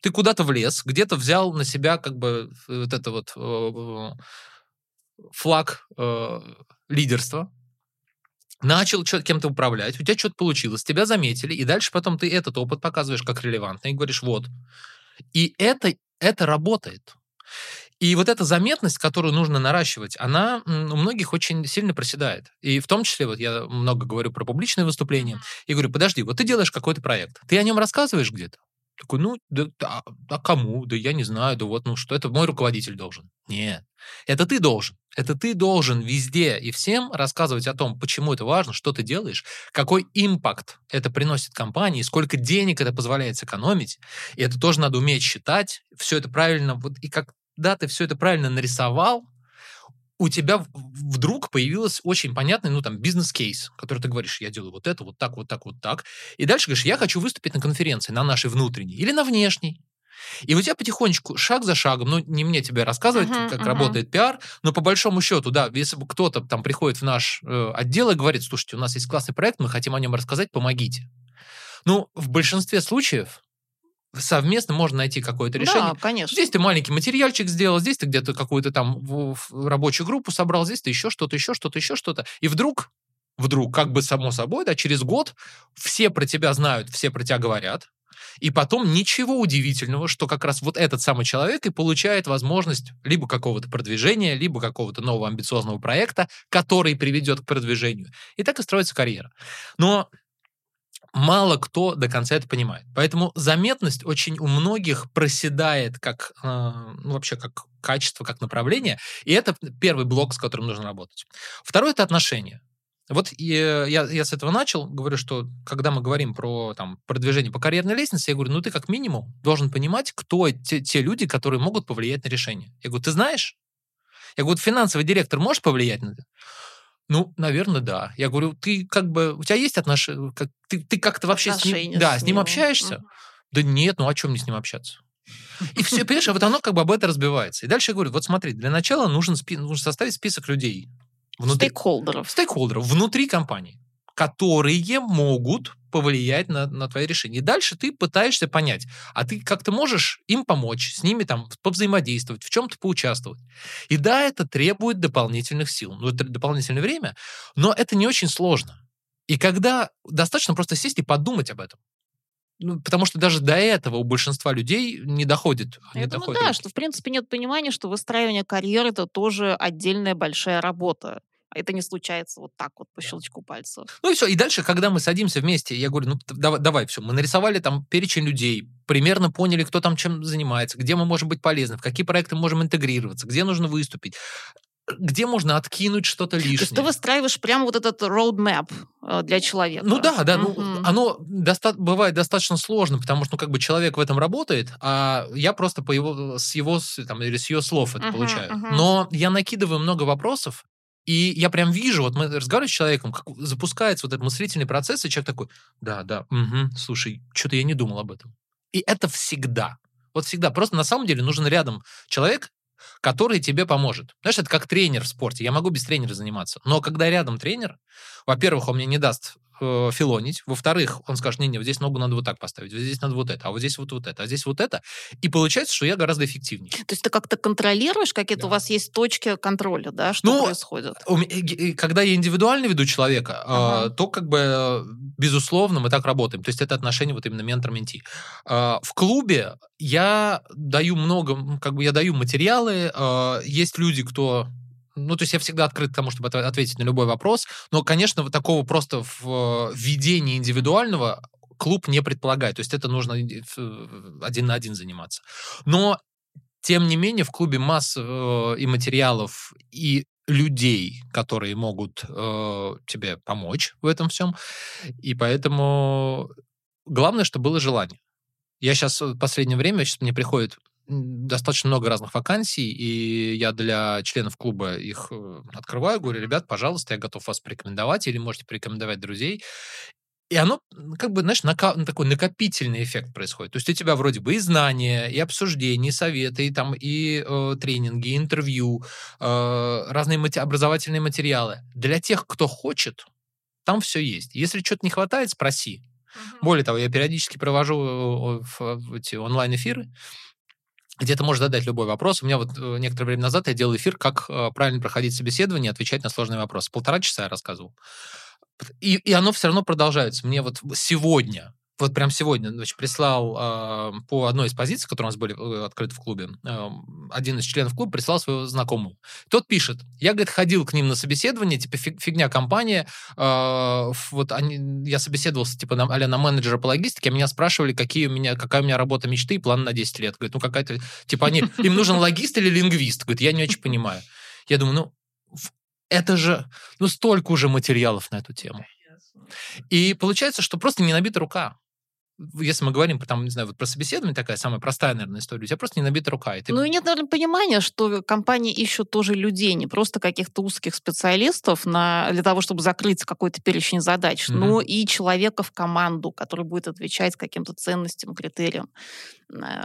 ты куда-то влез, где-то взял на себя как бы э, вот это вот э, флаг э, лидерства, начал кем-то управлять, у тебя что-то получилось, тебя заметили, и дальше потом ты этот опыт показываешь как релевантный и говоришь, вот. И это, это работает. И вот эта заметность, которую нужно наращивать, она у многих очень сильно проседает. И в том числе, вот я много говорю про публичные выступления, и говорю, подожди, вот ты делаешь какой-то проект, ты о нем рассказываешь где-то? Такой, ну, да, да, а кому? Да я не знаю, да вот, ну что, это мой руководитель должен. Нет, это ты должен. Это ты должен везде и всем рассказывать о том, почему это важно, что ты делаешь, какой импакт это приносит компании, сколько денег это позволяет сэкономить. И это тоже надо уметь считать, все это правильно. Вот, и когда ты все это правильно нарисовал, у тебя вдруг появился очень понятный, ну, там, бизнес-кейс, который ты говоришь, я делаю вот это, вот так, вот так, вот так. И дальше говоришь, я хочу выступить на конференции, на нашей внутренней или на внешней. И у тебя потихонечку, шаг за шагом, ну, не мне тебе рассказывать, uh-huh, как uh-huh. работает пиар, но по большому счету, да, если бы кто-то там приходит в наш э, отдел и говорит, слушайте, у нас есть классный проект, мы хотим о нем рассказать, помогите. Ну, в большинстве случаев совместно можно найти какое-то решение. Да, конечно. Здесь ты маленький материальчик сделал, здесь ты где-то какую-то там рабочую группу собрал, здесь ты еще что-то, еще что-то, еще что-то. И вдруг, вдруг, как бы само собой, да, через год все про тебя знают, все про тебя говорят, и потом ничего удивительного, что как раз вот этот самый человек и получает возможность либо какого-то продвижения, либо какого-то нового амбициозного проекта, который приведет к продвижению. И так и строится карьера. Но мало кто до конца это понимает. Поэтому заметность очень у многих проседает как э, ну, вообще как качество, как направление. И это первый блок, с которым нужно работать. Второй это отношения. Вот я, я с этого начал, говорю, что когда мы говорим про там, продвижение по карьерной лестнице, я говорю, ну ты как минимум должен понимать, кто те, те люди, которые могут повлиять на решение. Я говорю, ты знаешь? Я говорю, финансовый директор может повлиять на это? Ну, наверное, да. Я говорю, ты как бы, у тебя есть отношения, как, ты, ты как-то вообще с ним, да, с ним общаешься? Угу. Да нет, ну о чем мне с ним общаться? И все, понимаешь, а вот оно как бы об этом разбивается. И дальше я говорю, вот смотри, для начала нужен, спи- нужно составить список людей. Внутри, стейкхолдеров. Стейкхолдеров внутри компании, которые могут повлиять на, на твои решения. И дальше ты пытаешься понять, а ты как-то можешь им помочь, с ними там повзаимодействовать, в чем-то поучаствовать. И да, это требует дополнительных сил, ну, это дополнительное время, но это не очень сложно. И когда достаточно просто сесть и подумать об этом. Ну, потому что даже до этого у большинства людей не доходит. Я не думаю, доходит да, что в принципе нет понимания, что выстраивание карьеры это тоже отдельная большая работа Это не случается вот так вот по щелчку пальцев. Ну и все. И дальше, когда мы садимся вместе, я говорю, ну давай, давай все. Мы нарисовали там перечень людей, примерно поняли, кто там чем занимается, где мы можем быть полезны, в какие проекты мы можем интегрироваться, где нужно выступить где можно откинуть что-то лишнее. То есть ты выстраиваешь прямо вот этот roadmap э, для человека. Ну да, да, угу. ну, оно доста- бывает достаточно сложно, потому что ну, как бы человек в этом работает, а я просто по его, с его там, или с ее слов это угу, получаю. Угу. Но я накидываю много вопросов, и я прям вижу, вот мы разговариваем с человеком, как запускается вот этот мыслительный процесс, и человек такой, да, да, угу, слушай, что-то я не думал об этом. И это всегда. Вот всегда. Просто на самом деле нужен рядом человек, который тебе поможет. Знаешь, это как тренер в спорте. Я могу без тренера заниматься. Но когда рядом тренер, во-первых, он мне не даст э, филонить. Во-вторых, он скажет, не-не, вот здесь ногу надо вот так поставить, вот здесь надо вот это, а вот здесь вот, вот это, а здесь вот это. И получается, что я гораздо эффективнее. То есть ты как-то контролируешь, какие-то да. у вас есть точки контроля, да, что ну, происходит? Когда я индивидуально веду человека, ага. э, то как бы, безусловно, мы так работаем. То есть это отношение вот именно ментор-менти. Э, в клубе я даю много, как бы я даю материалы, э, есть люди, кто ну, то есть я всегда открыт к тому, чтобы ответить на любой вопрос. Но, конечно, вот такого просто в введении индивидуального клуб не предполагает. То есть это нужно один на один заниматься. Но, тем не менее, в клубе масса э, и материалов, и людей, которые могут э, тебе помочь в этом всем. И поэтому главное, чтобы было желание. Я сейчас в последнее время, сейчас мне приходит достаточно много разных вакансий, и я для членов клуба их э, открываю, говорю, ребят, пожалуйста, я готов вас порекомендовать, или можете порекомендовать друзей. И оно, как бы, знаешь, нака- такой накопительный эффект происходит. То есть у тебя вроде бы и знания, и обсуждения, и советы, и, там, и э, тренинги, и интервью, э, разные мати- образовательные материалы. Для тех, кто хочет, там все есть. Если что-то не хватает, спроси. Угу. Более того, я периодически провожу э, эти онлайн-эфиры, где ты можешь задать любой вопрос. У меня вот э, некоторое время назад я делал эфир, как э, правильно проходить собеседование, отвечать на сложные вопросы. Полтора часа я рассказывал. И, и оно все равно продолжается. Мне вот сегодня вот прям сегодня значит, прислал э, по одной из позиций, которые у нас были э, открыты в клубе, э, один из членов клуба прислал своего знакомого. Тот пишет, я, говорит, ходил к ним на собеседование, типа фигня компания, э, вот они, я собеседовался, типа, на, а на менеджера по логистике, а меня спрашивали, какие у меня, какая у меня работа мечты и план на 10 лет. Говорит, ну какая-то, типа, они, *laughs* им нужен логист или лингвист? Говорит, я не очень понимаю. Я думаю, ну, это же, ну, столько уже материалов на эту тему. И получается, что просто не набита рука если мы говорим там, не знаю, вот про собеседование, такая самая простая, наверное, история, у тебя просто не набита рука. И ты... Ну и нет, наверное, понимания, что компании ищут тоже людей, не просто каких-то узких специалистов на, для того, чтобы закрыть какой-то перечень задач, mm-hmm. но и человека в команду, который будет отвечать каким-то ценностям, критериям э,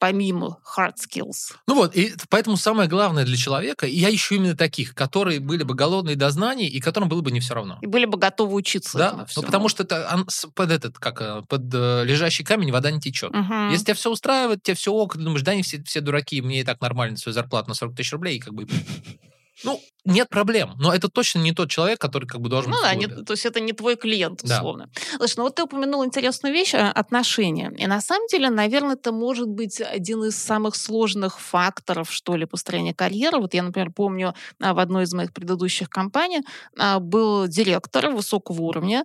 помимо hard skills. Ну вот, и поэтому самое главное для человека, и я ищу именно таких, которые были бы голодные до знаний, и которым было бы не все равно. И были бы готовы учиться. Да, ну, потому что это под этот, как э, под э, лежащий камень вода не течет. Угу. Если тебя все устраивает, тебя все ок, ты думаешь, да, они все, все дураки, мне и так нормально свою зарплату на 40 тысяч рублей, и как бы ну, нет проблем, но это точно не тот человек, который как бы должен... Ну да, не, то есть это не твой клиент, условно. Да. Слушай, ну вот ты упомянул интересную вещь, а, отношения. И на самом деле, наверное, это может быть один из самых сложных факторов, что ли, построения карьеры. Вот я, например, помню, а, в одной из моих предыдущих компаний а, был директор высокого уровня,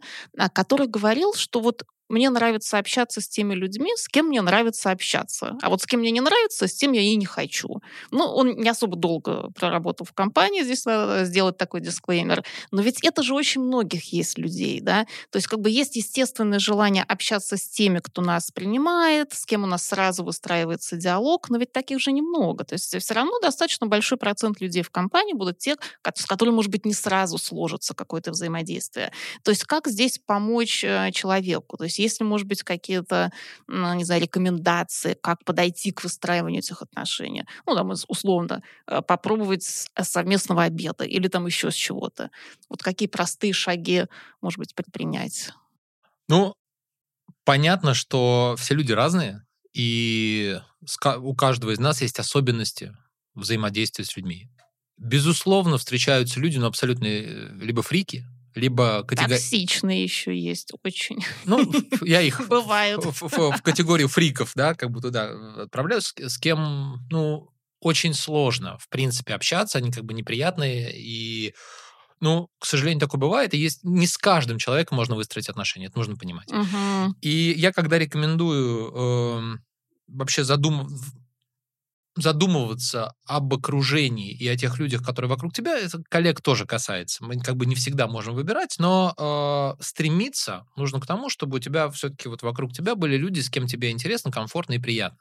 который говорил, что вот мне нравится общаться с теми людьми, с кем мне нравится общаться. А вот с кем мне не нравится, с тем я и не хочу. Ну, он не особо долго проработал в компании, здесь надо сделать такой дисклеймер. Но ведь это же очень многих есть людей, да? То есть как бы есть естественное желание общаться с теми, кто нас принимает, с кем у нас сразу выстраивается диалог, но ведь таких же немного. То есть все равно достаточно большой процент людей в компании будут те, с которыми, может быть, не сразу сложится какое-то взаимодействие. То есть как здесь помочь э, человеку? То есть есть если, может быть, какие-то, ну, не знаю, рекомендации, как подойти к выстраиванию этих отношений. Ну, там, условно, э, попробовать э, совместного обеда или там еще с чего-то. Вот какие простые шаги, может быть, предпринять? Ну, понятно, что все люди разные, и у каждого из нас есть особенности взаимодействия с людьми. Безусловно, встречаются люди, но абсолютно э, либо фрики, либо категория... Токсичные еще есть очень. Ну, я их *laughs* Бывают. В, в, в категорию фриков, да, как бы туда отправляю, с, с кем, ну, очень сложно, в принципе, общаться, они как бы неприятные, и Ну, к сожалению, такое бывает, и есть не с каждым человеком можно выстроить отношения, это нужно понимать. Мгм. И я когда рекомендую эм, вообще задум... задумываться об окружении и о тех людях, которые вокруг тебя, это коллег тоже касается. Мы как бы не всегда можем выбирать, но э, стремиться нужно к тому, чтобы у тебя все-таки вот вокруг тебя были люди, с кем тебе интересно, комфортно и приятно.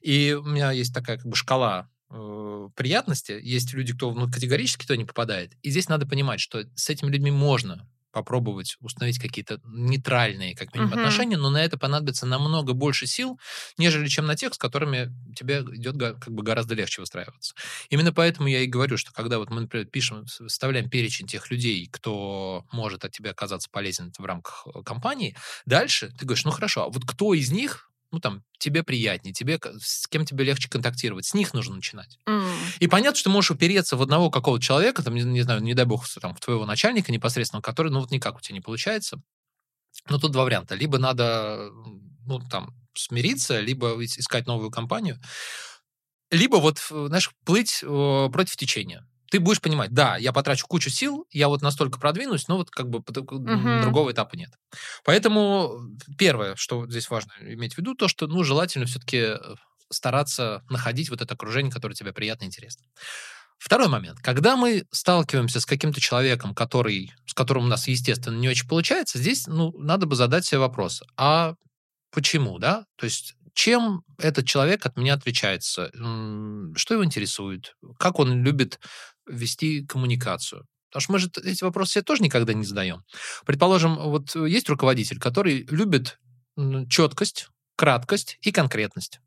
И у меня есть такая как бы шкала э, приятности. Есть люди, кто ну, категорически туда не попадает. И здесь надо понимать, что с этими людьми можно попробовать установить какие-то нейтральные, как минимум, Мгм. отношения, но на это понадобится намного больше сил, нежели чем на тех, с которыми тебе идет как бы гораздо легче выстраиваться. Именно поэтому я и говорю, что когда вот мы, например, пишем, вставляем перечень тех людей, кто может от тебя оказаться полезен в рамках э, компании, дальше ты говоришь, ну хорошо, а вот кто из них, ну там, тебе приятнее, тебе, с кем тебе легче контактировать, с них нужно начинать. М. И понятно, что ты можешь упереться в одного какого-то человека, там, не, не знаю, не дай бог, там, в твоего начальника непосредственно, который, ну, вот никак у тебя не получается. Но тут два варианта. Либо надо, ну, там, смириться, либо ис- искать новую компанию, либо вот, знаешь, плыть э, против течения. Ты будешь понимать, да, я потрачу кучу сил, я вот настолько продвинусь, но вот как бы Мгм. другого этапа нет. Поэтому первое, что здесь важно иметь в виду, то, что, ну, желательно все-таки стараться находить вот это окружение, которое тебе приятно и интересно. Второй момент. Когда мы сталкиваемся с каким-то человеком, который, с которым у нас, естественно, не очень получается, здесь ну, надо бы задать себе вопрос, а почему, да? То есть чем этот человек от меня отличается? Что его интересует? Как он любит вести коммуникацию? Потому что мы же эти вопросы себе тоже никогда не задаем. Предположим, вот есть руководитель, который любит четкость, краткость и конкретность.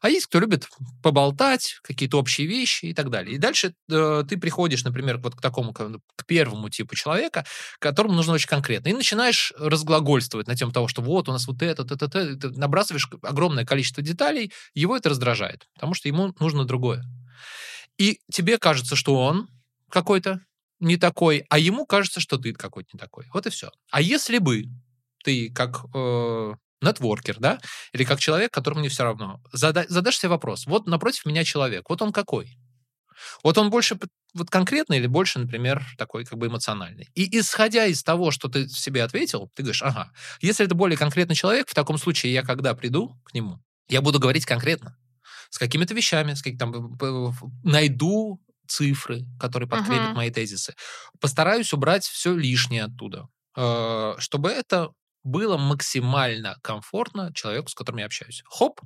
А есть кто любит поболтать, какие-то общие вещи и так далее. И дальше э, ты приходишь, например, вот к такому, к к первому типу человека, которому нужно очень конкретно, и начинаешь разглагольствовать на тему того, что вот у нас вот это, это, это, это, набрасываешь огромное количество деталей, его это раздражает, потому что ему нужно другое. И тебе кажется, что он какой-то не такой, а ему кажется, что ты какой-то не такой. Вот и все. А если бы ты как э, нетворкер, да, или как человек, которому не все равно, зада- задашь себе вопрос, вот напротив меня человек, вот он какой? Вот он больше вот конкретный или больше, например, такой как бы эмоциональный. И исходя из того, что ты себе ответил, ты говоришь, ага, если это более конкретный человек, в таком случае я когда приду к нему, я буду говорить конкретно, с какими-то вещами, с какими там, найду цифры, которые подкрепят Мгм. мои тезисы. Постараюсь убрать все лишнее оттуда, э, чтобы это было максимально комфортно человеку, с которым я общаюсь. Хоп,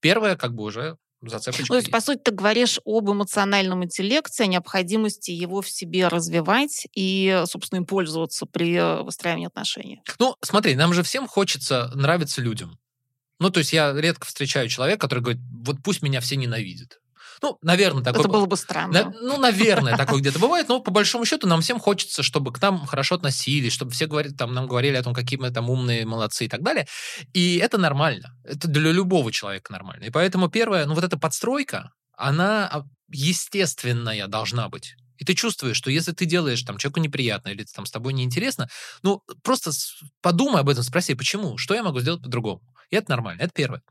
первое как бы уже зацепочка Ну, то есть, есть. по сути, ты говоришь об эмоциональном интеллекте, о необходимости его в себе развивать и, собственно, им пользоваться при э, выстраивании отношений. Ну, смотри, нам же всем хочется нравиться людям. Ну, то есть я редко встречаю человека, который говорит, вот пусть меня все ненавидят. Ну, наверное, такое... Это было бы На- странно. ну, наверное, такое где-то бывает, но по большому счету нам всем хочется, чтобы к нам хорошо относились, чтобы все говорили, там, нам говорили о том, какие мы там умные, молодцы и так далее. И это нормально. Это для любого человека нормально. И поэтому первое, ну вот эта подстройка, она а, естественная должна быть. И ты чувствуешь, что если ты делаешь там человеку неприятно или там с тобой неинтересно, ну просто подумай об этом, спроси, почему, что я могу сделать по-другому. И это нормально, это первое.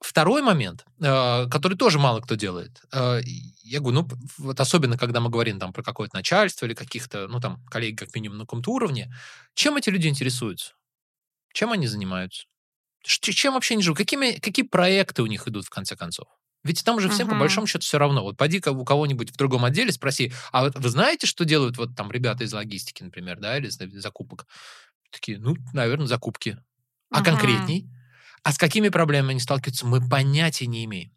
Второй момент, э, который тоже мало кто делает. э, Я говорю, ну, вот особенно, когда мы говорим там про какое-то начальство или каких-то, ну, там, коллеги как минимум на каком-то уровне, чем эти люди интересуются? Чем они занимаются? Чем вообще они живут? Какими, какие проекты у них идут, в конце концов? Ведь там же всем, по Мгм. большому счету, все равно. Вот пойди у кого-нибудь в другом отделе, спроси, а вот вы знаете, что делают вот там ребята из логистики, например, да, или из закупок? Такие, ну, наверное, закупки. А Мгм. конкретней? А с какими проблемами они сталкиваются, мы понятия не имеем.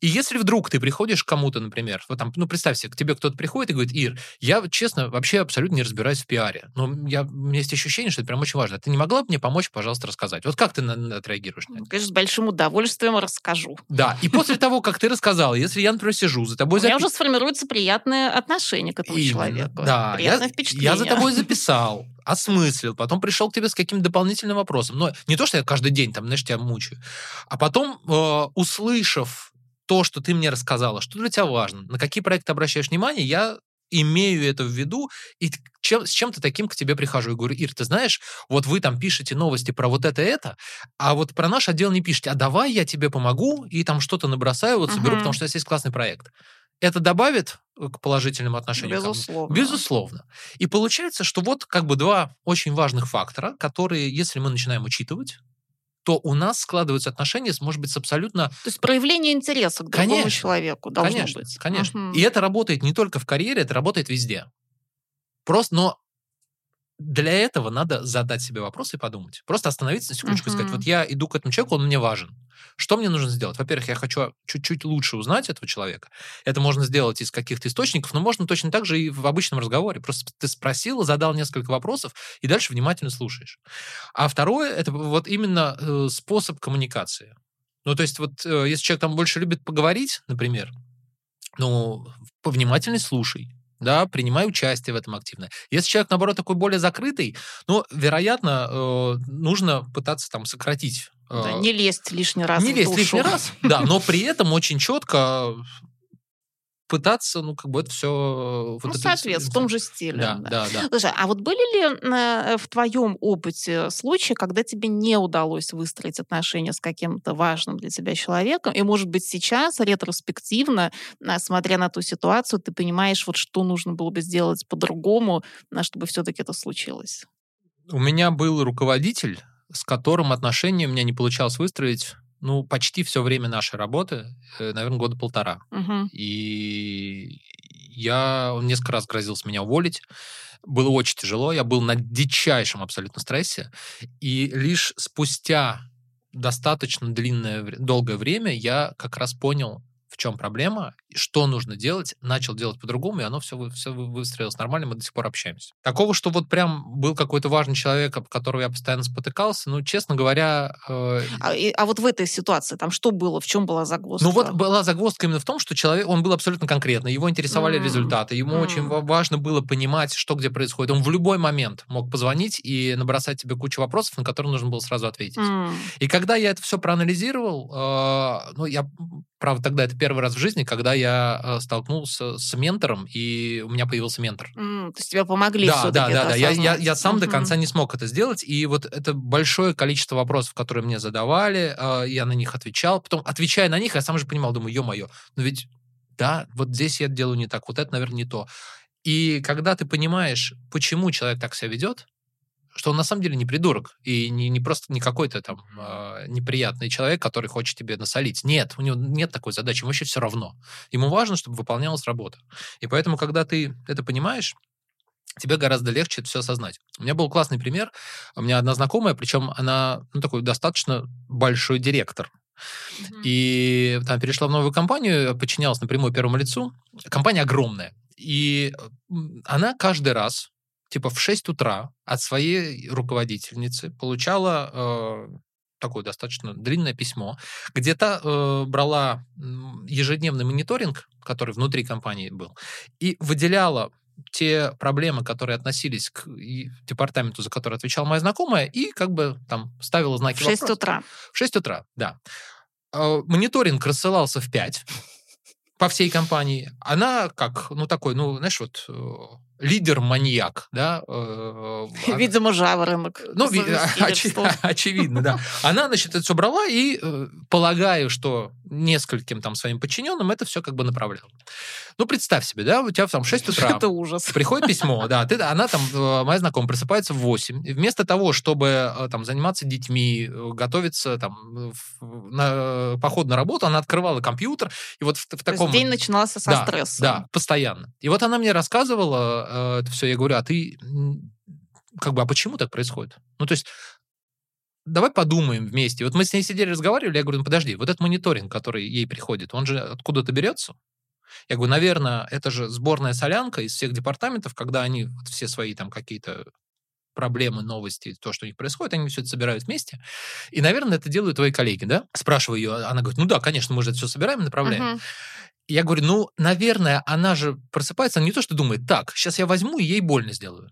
И если вдруг ты приходишь к кому-то, например, вот там, ну, представь себе, к тебе кто-то приходит и говорит, Ир, я, честно, вообще абсолютно не разбираюсь в пиаре, но я, у меня есть ощущение, что это прям очень важно. Ты не могла бы мне помочь, пожалуйста, рассказать? Вот как ты на, на- отреагируешь на это? Ну, Конечно, с большим удовольствием расскажу. Да, и после *laughs* того, как ты рассказала, если я, например, сижу за У тобой... меня запи- уже сформируется приятное отношение к этому человеку. Да, Приятное я, впечатление. я за тобой записал, осмыслил, потом пришел к тебе с каким-то дополнительным вопросом. Но не то, что я каждый день там, знаешь, тебя мучаю, а потом, э, услышав то, что ты мне рассказала, что для тебя важно, на какие проекты обращаешь внимание, я имею это в виду, и чем, с чем-то таким к тебе прихожу и говорю, Ир, ты знаешь, вот вы там пишете новости про вот это это, а вот про наш отдел не пишете, а давай я тебе помогу и там что-то набросаю, вот соберу, Мгм. потому что у нас есть классный проект. Это добавит к положительным отношениям? Безусловно. Безусловно. И получается, что вот как бы два очень важных фактора, которые, если мы начинаем учитывать, то у нас складываются отношения, может быть, с абсолютно... То есть проявление интереса к другому Конечно. человеку должно конечно, быть. Конечно. Мгм. И это работает не только в карьере, это работает везде. Просто, но для этого надо задать себе вопрос и подумать. Просто остановиться на секундочку и сказать, вот я иду к этому человеку, он мне важен. Что мне нужно сделать? Во-первых, я хочу чуть-чуть лучше узнать этого человека. Это можно сделать из каких-то источников, но можно точно так же и в обычном разговоре. Просто ты спросил, задал несколько вопросов, и дальше внимательно слушаешь. А второе, это вот именно э, способ коммуникации. Ну, то есть вот э, если человек там больше любит поговорить, например, ну, повнимательней слушай, да, принимай участие в этом активно. Если человек, наоборот, такой более закрытый, ну, вероятно, э, нужно пытаться там сократить. э, Да, не лезть лишний раз не лезть душу. лишний раз, да, но при этом очень четко пытаться, ну, как бы это все... Ну, соответственно, в том же стиле. Да, да. да, да. Слушай, а вот были ли э, в твоем опыте случаи, когда тебе не удалось выстроить отношения с каким-то важным для тебя человеком, и, может быть, сейчас, ретроспективно, смотря на ту ситуацию, ты понимаешь, вот что нужно было бы сделать по-другому, чтобы все-таки это случилось? У меня был руководитель, с которым отношения у меня не получалось выстроить, ну, почти все время нашей работы, э, наверное, года полтора. Мгм. И я, он несколько раз грозился меня уволить. Было очень тяжело, я был на дичайшем абсолютно стрессе. И лишь спустя достаточно длинное, долгое время я как раз понял, в чем проблема, что нужно делать, начал делать по-другому, и оно все, все выстроилось нормально, мы до сих пор общаемся. Такого, что вот прям был какой-то важный человек, об которого я постоянно спотыкался, ну, честно говоря... э, А, и- а вот в этой ситуации там что было, в чем была загвоздка? ну вот была загвоздка именно в том, что человек, он был абсолютно конкретный, его интересовали М, результаты, ему очень м. ва- важно было понимать, что где происходит. Он в любой момент мог позвонить и набросать тебе кучу вопросов, на которые нужно было сразу ответить. М. И когда я это все проанализировал, э, ну, я, правда, тогда это первый раз в жизни, когда я э, столкнулся с ментором, и у меня появился ментор. М, То есть тебе помогли Да, да, да, да. Я, я, я сам до Мгм. конца не смог это сделать. И вот это большое количество вопросов, которые мне задавали, э, я на них отвечал. Потом, отвечая на них, я сам же понимал, думаю, ё-моё, ну ведь да, вот здесь я делаю не так, вот это, наверное, не то. И когда ты понимаешь, почему человек так себя ведет, что он на самом деле не придурок и не, не просто не какой-то там э, неприятный человек, который хочет тебе насолить. Нет, у него нет такой задачи, ему вообще все равно. Ему важно, чтобы выполнялась работа. И поэтому, когда ты это понимаешь, тебе гораздо легче это все осознать. У меня был классный пример. У меня одна знакомая, причем она ну, такой достаточно большой директор. Мгм. И там перешла в новую компанию, подчинялась напрямую первому лицу. Компания огромная. И м, она каждый раз, типа в 6 утра, от своей руководительницы получала э, такое достаточно длинное письмо, где та э, брала ежедневный мониторинг, который внутри компании был, и выделяла те проблемы, которые относились к департаменту, за который отвечала моя знакомая, и как бы там ставила знаки В 6 вопроса. утра. В 6 утра, да. Э, Мониторинг рассылался в 5 по всей компании. Она как, ну, такой, ну, знаешь, вот э, лидер-маньяк, да. э, *laughs* Видимо, жаворонок. ну, по ви- очи- совместительству. *laughs* очевидно, да. Она, значит, это все брала и, э, полагаю, что нескольким там своим подчиненным это все как бы направляла. Ну, представь себе, да, у тебя там в 6 *laughs* утра Это ужас. приходит письмо, да, ты, она там, э, моя знакомая, просыпается в 8, и вместо того, чтобы э, там заниматься детьми, э, готовиться там на поход на работу, она открывала компьютер, и вот в, в таком... день начинался со да, стресса. Да, постоянно. И вот она мне рассказывала это все, я говорю, а ты как бы, а почему так происходит? Ну, то есть давай подумаем вместе. Вот мы с ней сидели, разговаривали, я говорю, ну, подожди, вот этот мониторинг, который ей приходит, он же откуда-то берется? Я говорю, наверное, это же сборная солянка из всех департаментов, когда они вот все свои там какие-то проблемы, новости, то, что у них происходит, они все это собирают вместе. И, наверное, это делают твои коллеги, да? Спрашиваю ее, она говорит, ну да, конечно, мы же это все собираем и направляем. И Я говорю, ну, наверное, она же просыпается, она не то, что думает, так, сейчас я возьму и ей больно сделаю.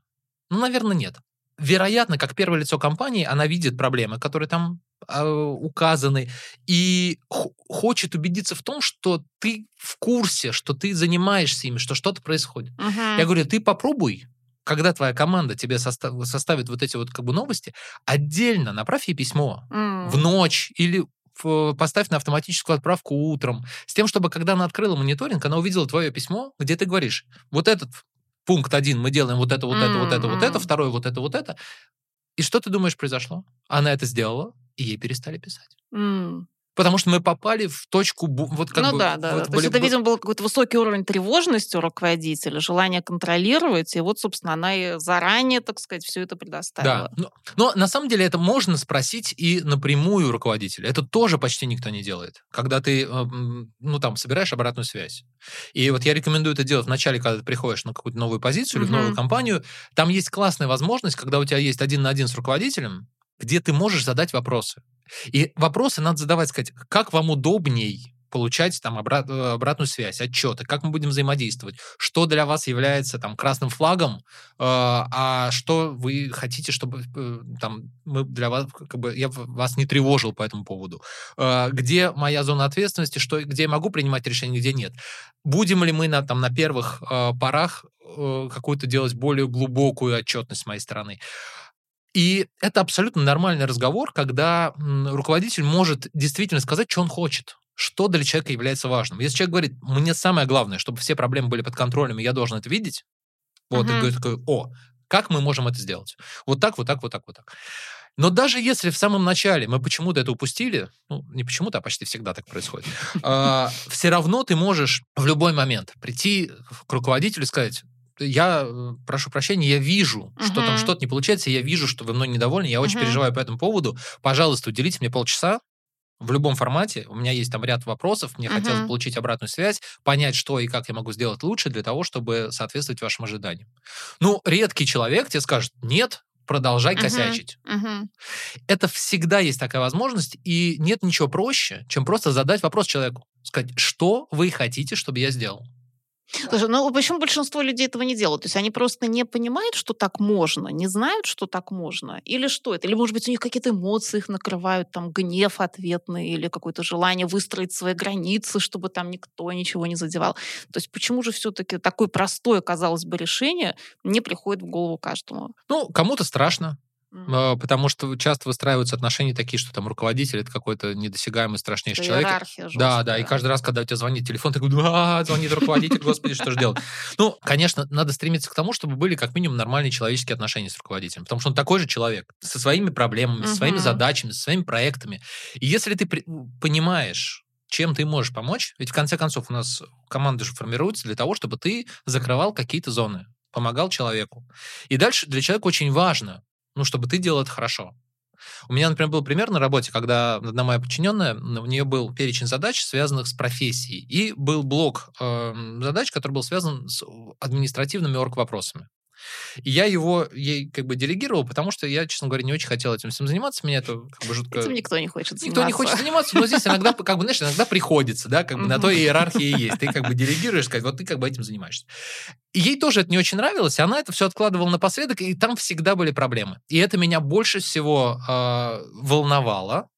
Ну, наверное, нет. Вероятно, как первое лицо компании, она видит проблемы, которые там э, указаны, и хочет убедиться в том, что ты в курсе, что ты занимаешься ими, что что-то происходит. Мгм. Я говорю, ты попробуй, когда твоя команда тебе состав- составит вот эти вот как бы новости, отдельно направь ей письмо М. в ночь или поставь на автоматическую отправку утром, с тем, чтобы когда она открыла мониторинг, она увидела твое письмо, где ты говоришь, вот этот пункт один мы делаем вот это, вот это, вот это, вот это, второй вот это, вот это. И что ты думаешь произошло? Она это сделала, и ей перестали писать. Потому что мы попали в точку... Вот как ну бы, да, да. Вот То были, есть это, видимо, был какой-то высокий уровень тревожности у руководителя, желание контролировать, и вот, собственно, она и заранее, так сказать, все это предоставила. Да. Но, но на самом деле это можно спросить и напрямую у руководителя. Это тоже почти никто не делает. Когда ты, эм, ну, там, собираешь обратную связь. И вот я рекомендую это делать вначале, когда ты приходишь на какую-то новую позицию или в новую компанию. Там есть классная возможность, когда у тебя есть один на один с руководителем, где ты можешь задать вопросы. И вопросы надо задавать, сказать, как вам удобней получать там обрат, э, обратную связь, отчеты, как мы будем взаимодействовать, что для вас является там красным флагом, э, а что вы хотите, чтобы э, там мы для вас, как бы я вас не тревожил по этому поводу, э, где моя зона ответственности, что, где я могу принимать решения, где нет. Будем ли мы на, там, на первых э, порах э, какую-то делать более глубокую отчетность с моей стороны? И это абсолютно нормальный разговор, когда руководитель может действительно сказать, что он хочет что для человека является важным. Если человек говорит, мне самое главное, чтобы все проблемы были под контролем, и я должен это видеть, вот, uh-huh. и говорит такой, о, как мы можем это сделать? Вот так, вот так, вот так, вот так. Но даже если в самом начале мы почему-то это упустили, ну, не почему-то, а почти всегда так происходит, а, все равно ты можешь в любой момент прийти к руководителю и сказать, я э, прошу прощения, я вижу, uh-huh. что там что-то не получается, я вижу, что вы мной недовольны, я очень uh-huh. переживаю по этому поводу. Пожалуйста, уделите мне полчаса в любом формате. У меня есть там ряд вопросов, мне uh-huh. хотелось получить обратную связь, понять, что и как я могу сделать лучше для того, чтобы соответствовать вашим ожиданиям. Ну, редкий человек тебе скажет, нет, продолжай uh-huh. косячить. Uh-huh. Это всегда есть такая возможность, и нет ничего проще, чем просто задать вопрос человеку. Сказать, что вы хотите, чтобы я сделал? Слушай, ну почему большинство людей этого не делают? То есть они просто не понимают, что так можно, не знают, что так можно? Или что это? Или, может быть, у них какие-то эмоции их накрывают, там, гнев ответный или какое-то желание выстроить свои границы, чтобы там никто ничего не задевал. То есть почему же все-таки такое простое, казалось бы, решение не приходит в голову каждому? Ну, кому-то страшно. Потому что часто выстраиваются отношения такие, что там руководитель это какой-то недосягаемый, страшнейший человек. Жесткая. Да, да, и каждый раз, когда у тебя звонит телефон, ты говоришь, а, звонит руководитель, господи, что же делать? Ну, конечно, надо стремиться к тому, чтобы были как минимум нормальные человеческие отношения с руководителем, потому что он такой же человек, со своими проблемами, со своими задачами, со своими проектами. И если ты понимаешь, чем ты можешь помочь, ведь в конце концов у нас команда же формируется для того, чтобы ты закрывал какие-то зоны, помогал человеку. И дальше для человека очень важно, ну, чтобы ты делал это хорошо. У меня, например, был пример на работе, когда одна моя подчиненная, у нее был перечень задач, связанных с профессией, и был блок э, задач, который был связан с административными орг-вопросами. И я его ей как бы делегировал, потому что я, честно говоря, не очень хотел этим всем заниматься. Меня это как бы жутко... Этим никто не хочет заниматься. Никто не хочет заниматься, но здесь иногда, как бы, знаешь, иногда приходится, да, как бы на той иерархии есть. Ты как бы делегируешь, сказать, вот ты как бы этим занимаешься. И ей тоже это не очень нравилось, и она это все откладывала напоследок, и там всегда были проблемы. И это меня больше всего э, волновало,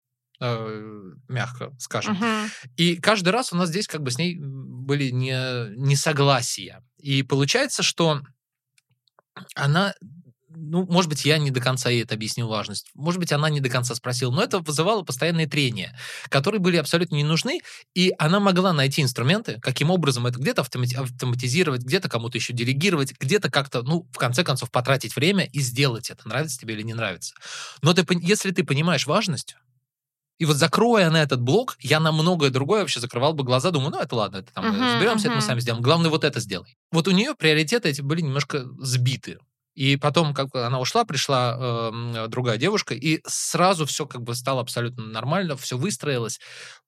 э, мягко скажем. Uh-huh. И каждый раз у нас здесь как бы с ней были не, несогласия. И получается, что она ну, может быть, я не до конца ей это объяснил важность. Может быть, она не до конца спросила. Но это вызывало постоянные трения, которые были абсолютно не нужны. И она могла найти инструменты, каким образом это где-то автоматизировать, где-то кому-то еще делегировать, где-то как-то, ну, в конце концов, потратить время и сделать это, нравится тебе или не нравится. Но ты, если ты понимаешь важность, и вот закроя на этот блок, я на многое другое вообще закрывал бы глаза, думаю, ну это ладно, это там uh-huh, разберемся, uh-huh. это мы сами сделаем. Главное, вот это сделай. Вот у нее приоритеты эти были немножко сбиты. И потом, как она ушла, пришла э, другая девушка, и сразу все как бы стало абсолютно нормально, все выстроилось,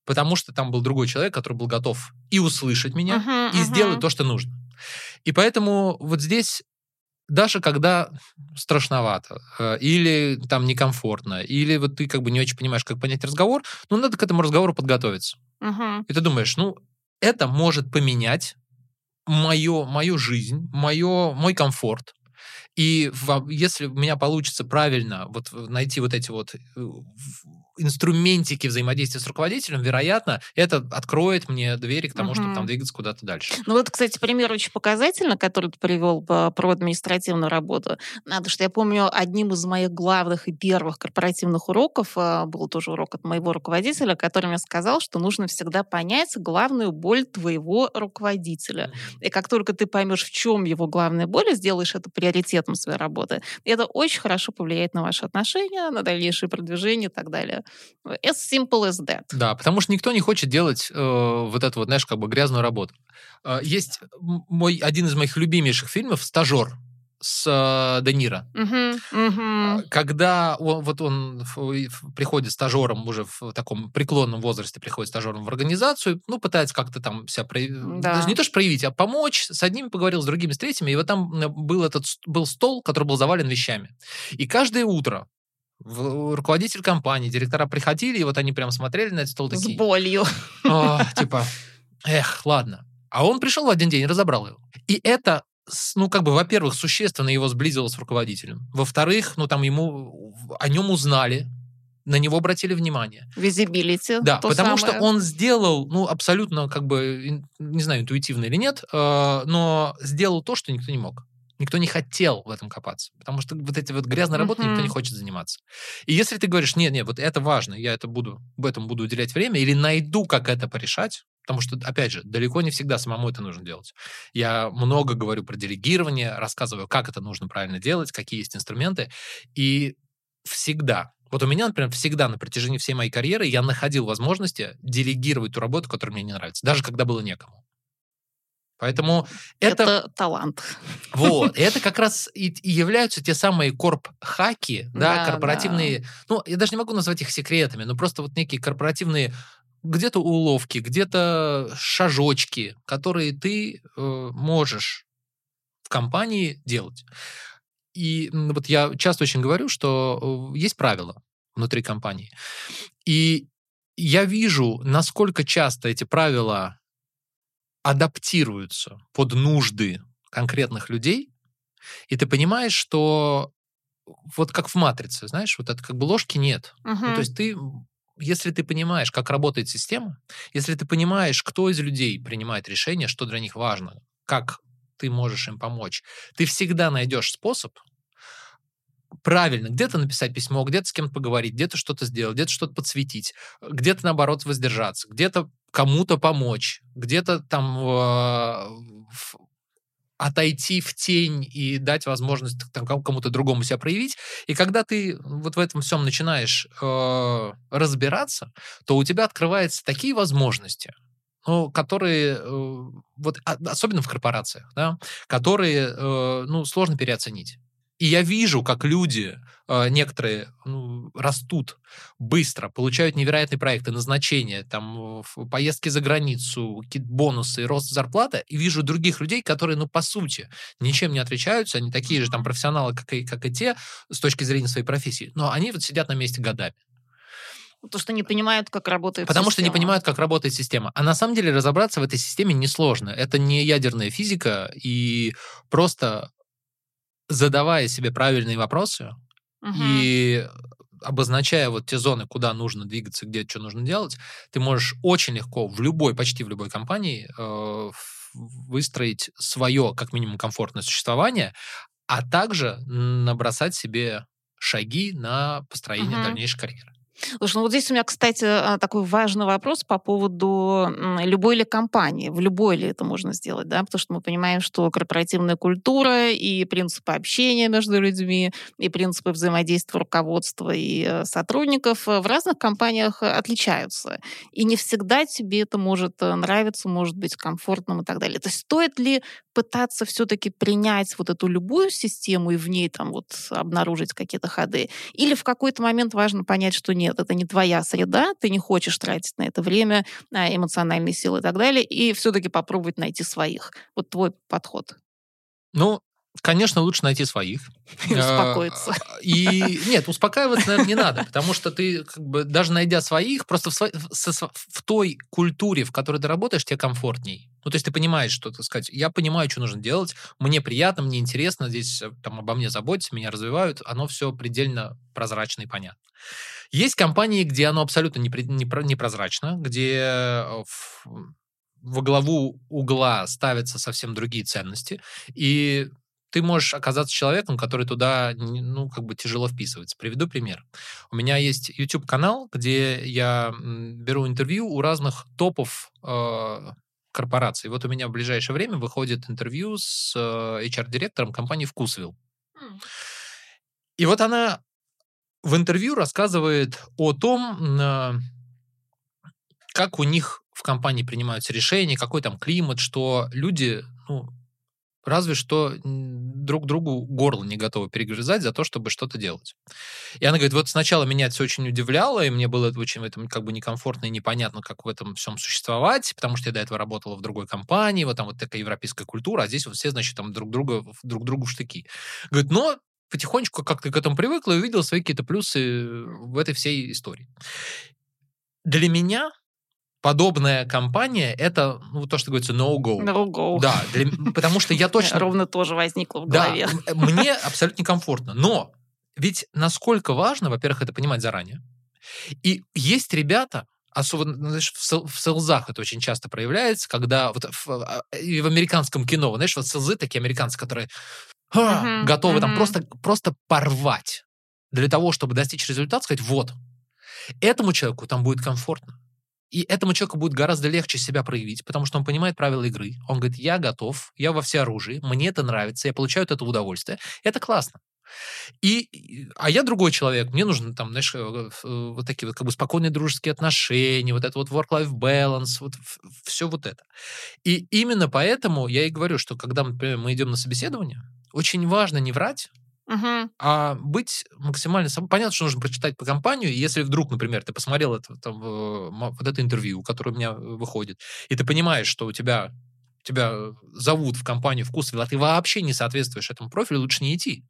потому что там был другой человек, который был готов и услышать меня, uh-huh, и uh-huh. сделать то, что нужно. И поэтому вот здесь даже когда страшновато, э, или там некомфортно, или вот ты как бы не очень понимаешь, как понять разговор, ну, надо к этому разговору подготовиться. Угу. И ты думаешь, ну, это может поменять мою, мою жизнь, мое, мой комфорт. И в, если у меня получится правильно вот найти вот эти вот э, инструментики взаимодействия с руководителем, вероятно, это откроет мне двери к тому, Мгм. чтобы там двигаться куда-то дальше. Ну вот, кстати, пример очень показательный, который ты привел про административную работу. Надо, что я помню, одним из моих главных и первых корпоративных уроков а, был тоже урок от моего руководителя, который мне сказал, что нужно всегда понять главную боль твоего руководителя. И как только ты поймешь, в чем его главная боль, и сделаешь это приоритетом своей работы, это очень хорошо повлияет на ваши отношения, на дальнейшее продвижение и так далее. As simple as that. Да, потому что никто не хочет делать э, вот эту вот, знаешь, как бы грязную работу. Э, есть мой один из моих любимейших фильмов «Стажер» с э, Де Ниро. Мгм, мгм. Когда он, вот он приходит стажером уже в таком преклонном возрасте, приходит стажером в организацию, ну, пытается как-то там себя проявить, Да. даже не то, что проявить, а помочь. С одними поговорил, с другими, с третьими. И вот там был этот был стол, который был завален вещами. И каждое утро руководитель компании, директора приходили, и вот они прям смотрели на этот стол С такие. болью. «А, *laughs* Типа, эх, ладно. А он пришел в один день и разобрал его. И это, с- ну, как бы, во-первых, существенно его сблизило с руководителем. Во-вторых, ну, там ему, о нем узнали, на него обратили внимание. Визибилити. Да, то потому самое. что он сделал, ну, абсолютно, как бы, не знаю, интуитивно или нет, э, но сделал то, что никто не мог. Никто не хотел в этом копаться, потому что вот эти вот грязной работой никто не хочет заниматься. И если ты говоришь, нет, нет, вот это важно, я это буду, в этом буду уделять время, или найду, как это порешать, потому что, опять же, далеко не всегда самому это нужно делать. Я много говорю про делегирование, рассказываю, как это нужно правильно делать, какие есть инструменты, и всегда, вот у меня, например, всегда на протяжении всей моей карьеры я находил возможности делегировать ту работу, которая мне не нравится, даже когда было некому. Поэтому это, Это талант. *laughs* вот, это как раз и, и являются те самые корп-хаки, да, Да, корпоративные, ну, я даже не могу назвать их секретами, но просто вот некие корпоративные где-то уловки, где-то шажочки, которые ты э, можешь в компании делать. И вот я часто очень говорю, что э, есть правила внутри компании. И я вижу, насколько часто эти правила адаптируются под нужды конкретных людей, и ты понимаешь, что вот как в «Матрице», знаешь, вот это как бы ложки нет. Ну, Мгм. то есть ты, если ты понимаешь, как работает система, если ты понимаешь, кто из людей принимает решение, что для них важно, как ты можешь им помочь, ты всегда найдешь способ правильно где-то написать письмо, где-то с кем-то поговорить, где-то что-то сделать, где-то что-то подсветить, где-то, наоборот, воздержаться, где-то кому-то помочь, где-то там э, отойти в тень и дать возможность там, кому- кому-то другому себя проявить. И когда ты вот в этом всем начинаешь э, разбираться, то у тебя открываются такие возможности, ну, которые, э, вот, а- особенно в корпорациях, да, которые, э, ну, сложно переоценить. И я вижу, как люди, э, некоторые, ну, растут быстро, получают невероятные проекты, назначения, там, поездки за границу, какие-то бонусы, рост зарплаты, и вижу других людей, которые, ну, по сути, ничем не отличаются, они такие же там профессионалы, как и, как и те, с точки зрения своей профессии, но они вот сидят на месте годами. Потому что не понимают, как работает Потому что не система. понимают, как работает система. А на самом деле разобраться в этой системе несложно. Это не ядерная физика, и просто задавая себе правильные вопросы Мгм. и обозначая вот те зоны, куда нужно двигаться, где что нужно делать, ты можешь очень легко в любой, почти в любой компании э, выстроить свое, как минимум, комфортное существование, а также набросать себе шаги на построение Мгм. дальнейшей карьеры. Слушай, ну вот здесь у меня, кстати, а, такой важный вопрос по поводу любой ли компании, в любой ли это можно сделать, да, потому что мы понимаем, что корпоративная культура и принципы общения между людьми, и принципы взаимодействия руководства и э, сотрудников э, в разных компаниях э, отличаются. И не всегда тебе это может нравиться, может быть комфортным и так далее. То есть стоит ли пытаться все-таки принять вот эту любую систему и в ней там вот обнаружить какие-то ходы? Или в какой-то момент важно понять, что нет, это не твоя среда, ты не хочешь тратить на это время, а, эмоциональные силы и так далее, и все-таки попробовать найти своих. Вот твой подход. Ну, конечно, лучше найти своих. *laughs* И успокоиться. А, И нет, успокаиваться, наверное, не надо, потому что ты, как бы, даже найдя своих, просто в, в- в той культуре, в которой ты работаешь, тебе комфортней. Ну, то есть ты понимаешь, что, так сказать, я понимаю, что нужно делать, мне приятно, мне интересно, здесь э, там обо мне заботятся, меня развивают, оно все предельно прозрачно и понятно. Есть компании, где оно абсолютно непрозрачно, где э, во главу угла ставятся совсем другие ценности, и ты можешь оказаться человеком, который туда, ну, как бы тяжело вписывается. Приведу пример. У меня есть YouTube-канал, где я беру интервью у разных топов э, корпораций. Вот у меня в ближайшее время выходит интервью с э, HR-директором компании «Вкусвилл». Mm. И вот она в интервью рассказывает о том, э, как у них в компании принимаются решения, какой там климат, что люди, ну, разве что друг другу горло не готовы перегрызать за то, чтобы что-то делать. И она говорит, вот сначала меня это все очень удивляло, и мне было очень в этом как бы некомфортно и непонятно, как в этом всем существовать, потому что я до этого работала в другой компании, вот там вот такая европейская культура, а здесь вот все, значит, там друг друга, друг другу в штыки. Говорит, но потихонечку как ты к этому привыкла и увидел свои какие-то плюсы в этой всей истории. Для меня подобная компания это, ну, то, что говорится, no-go. No-go. Да, для, потому что я *laughs* точно... Ровно тоже возникло в голове. Да, мне абсолютно комфортно. Но ведь насколько важно, во-первых, это понимать заранее. И есть ребята, особенно знаешь, в, в селзах это очень часто проявляется, когда вот в, а, и в американском кино, знаешь, вот селзы такие американцы, которые а, uh-huh, готовы uh-huh. там просто, просто порвать для того, чтобы достичь результата, сказать, вот, этому человеку там будет комфортно. И этому человеку будет гораздо легче себя проявить, потому что он понимает правила игры. Он говорит, я готов, я во всеоружии, мне это нравится, я получаю от этого удовольствие. Это классно. И, а я другой человек, мне нужно там, знаешь, э, вот такие вот как бы спокойные дружеские отношения, вот это вот work-life balance, вот все вот это. И именно поэтому я и говорю, что когда, например, мы идем на собеседование, очень важно не врать, Угу. А быть максимально... Понятно, что нужно прочитать по компанию. Если вдруг, например, ты посмотрел это, там, вот это интервью, которое у меня выходит, и ты понимаешь, что у тебя тебя зовут в компанию вкусвилл, а ты вообще не соответствуешь этому профилю, лучше не идти.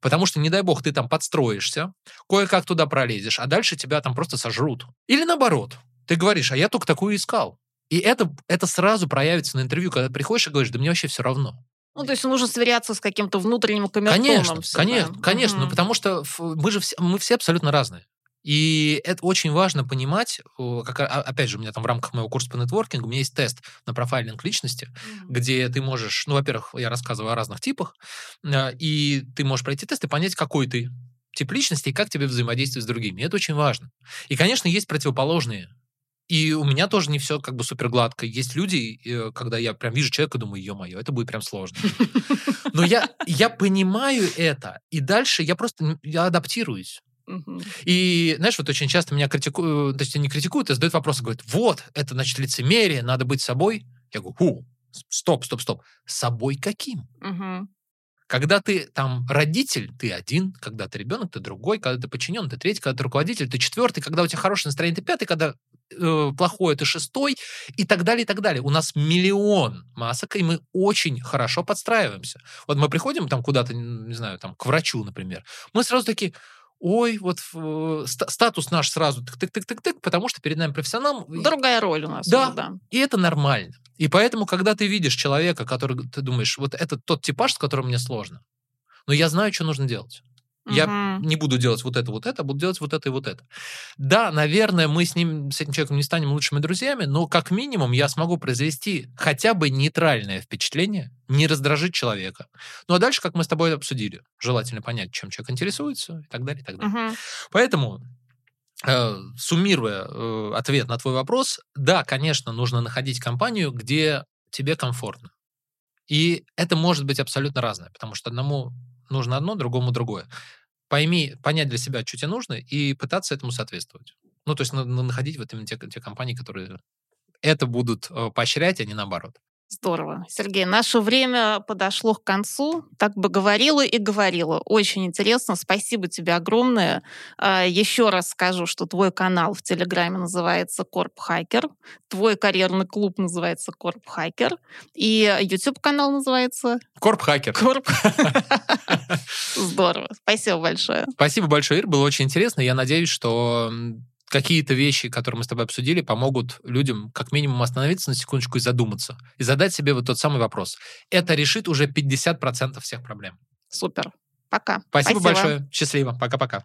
Потому что, не дай бог, ты там подстроишься, кое-как туда пролезешь, а дальше тебя там просто сожрут. Или наоборот, ты говоришь, а я только такую искал. И это, это сразу проявится на интервью, когда ты приходишь и говоришь, да мне вообще все равно. Ну, то есть нужно сверяться с каким-то внутренним камертоном. Конечно, всегда. конечно, конечно. Ну, потому что мы же все, мы все абсолютно разные. И это очень важно понимать, как, опять же, у меня там в рамках моего курса по нетворкингу, у меня есть тест на профайлинг личности, mm-hmm. где ты можешь, ну, во-первых, я рассказываю о разных типах, а, и ты можешь пройти тест и понять, какой ты тип личности и как тебе взаимодействовать с другими. И это очень важно. И, конечно, есть противоположные и у меня тоже не все как бы супер гладко. Есть люди, э, когда я прям вижу человека, думаю, ё-моё, это будет прям сложно. Но я, я понимаю это, и дальше я просто я адаптируюсь. И, знаешь, вот очень часто меня критикуют, то есть не критикуют, а задают вопросы, говорят, вот, это, значит, лицемерие, надо быть собой. Я говорю, ху, стоп, стоп, стоп. Собой каким? Когда ты там родитель, ты один, когда ты ребенок, ты другой, когда ты подчинен, ты третий, когда ты руководитель, ты четвертый, когда у тебя хорошее настроение, ты пятый, когда э, плохое, ты шестой, и так далее, и так далее. У нас миллион масок, и мы очень хорошо подстраиваемся. Вот мы приходим там куда-то, не знаю, там к врачу, например, мы сразу такие, ой, вот э, статус наш сразу тык-тык-тык-тык, потому что перед нами профессионал. Другая роль у нас. Да, уже, да. и это нормально. И поэтому, когда ты видишь человека, который ты думаешь, вот это тот типаж, с которым мне сложно, но я знаю, что нужно делать. Я угу. не буду делать вот это, вот это, буду делать вот это и вот это. Да, наверное, мы с ним, с этим человеком не станем лучшими друзьями, но как минимум я смогу произвести хотя бы нейтральное впечатление, не раздражить человека. Ну а дальше, как мы с тобой обсудили, желательно понять, чем человек интересуется и так далее, и так далее. Угу. Поэтому Э, суммируя э, ответ на твой вопрос, да, конечно, нужно находить компанию, где тебе комфортно. И это может быть абсолютно разное, потому что одному нужно одно, другому другое. Пойми, понять для себя, что тебе нужно, и пытаться этому соответствовать. Ну, то есть находить вот именно те, те компании, которые это будут э, поощрять, а не наоборот. Здорово. Сергей, наше время подошло к концу. Так бы говорила и говорила. Очень интересно. Спасибо тебе огромное. А, Еще раз скажу, что твой канал в Телеграме называется Корп Хакер, твой карьерный клуб называется Корп Хакер, и YouTube-канал называется... Корп Хакер. Корп. *laughs* Здорово. Спасибо большое. Спасибо большое, Ир. Было очень интересно. Я надеюсь, что какие-то вещи, которые мы с тобой обсудили, помогут людям как минимум остановиться на секундочку и задуматься. И задать себе вот тот самый вопрос. Это решит уже 50% всех проблем. Супер. Пока. Спасибо, Спасибо. большое. Счастливо. Пока-пока.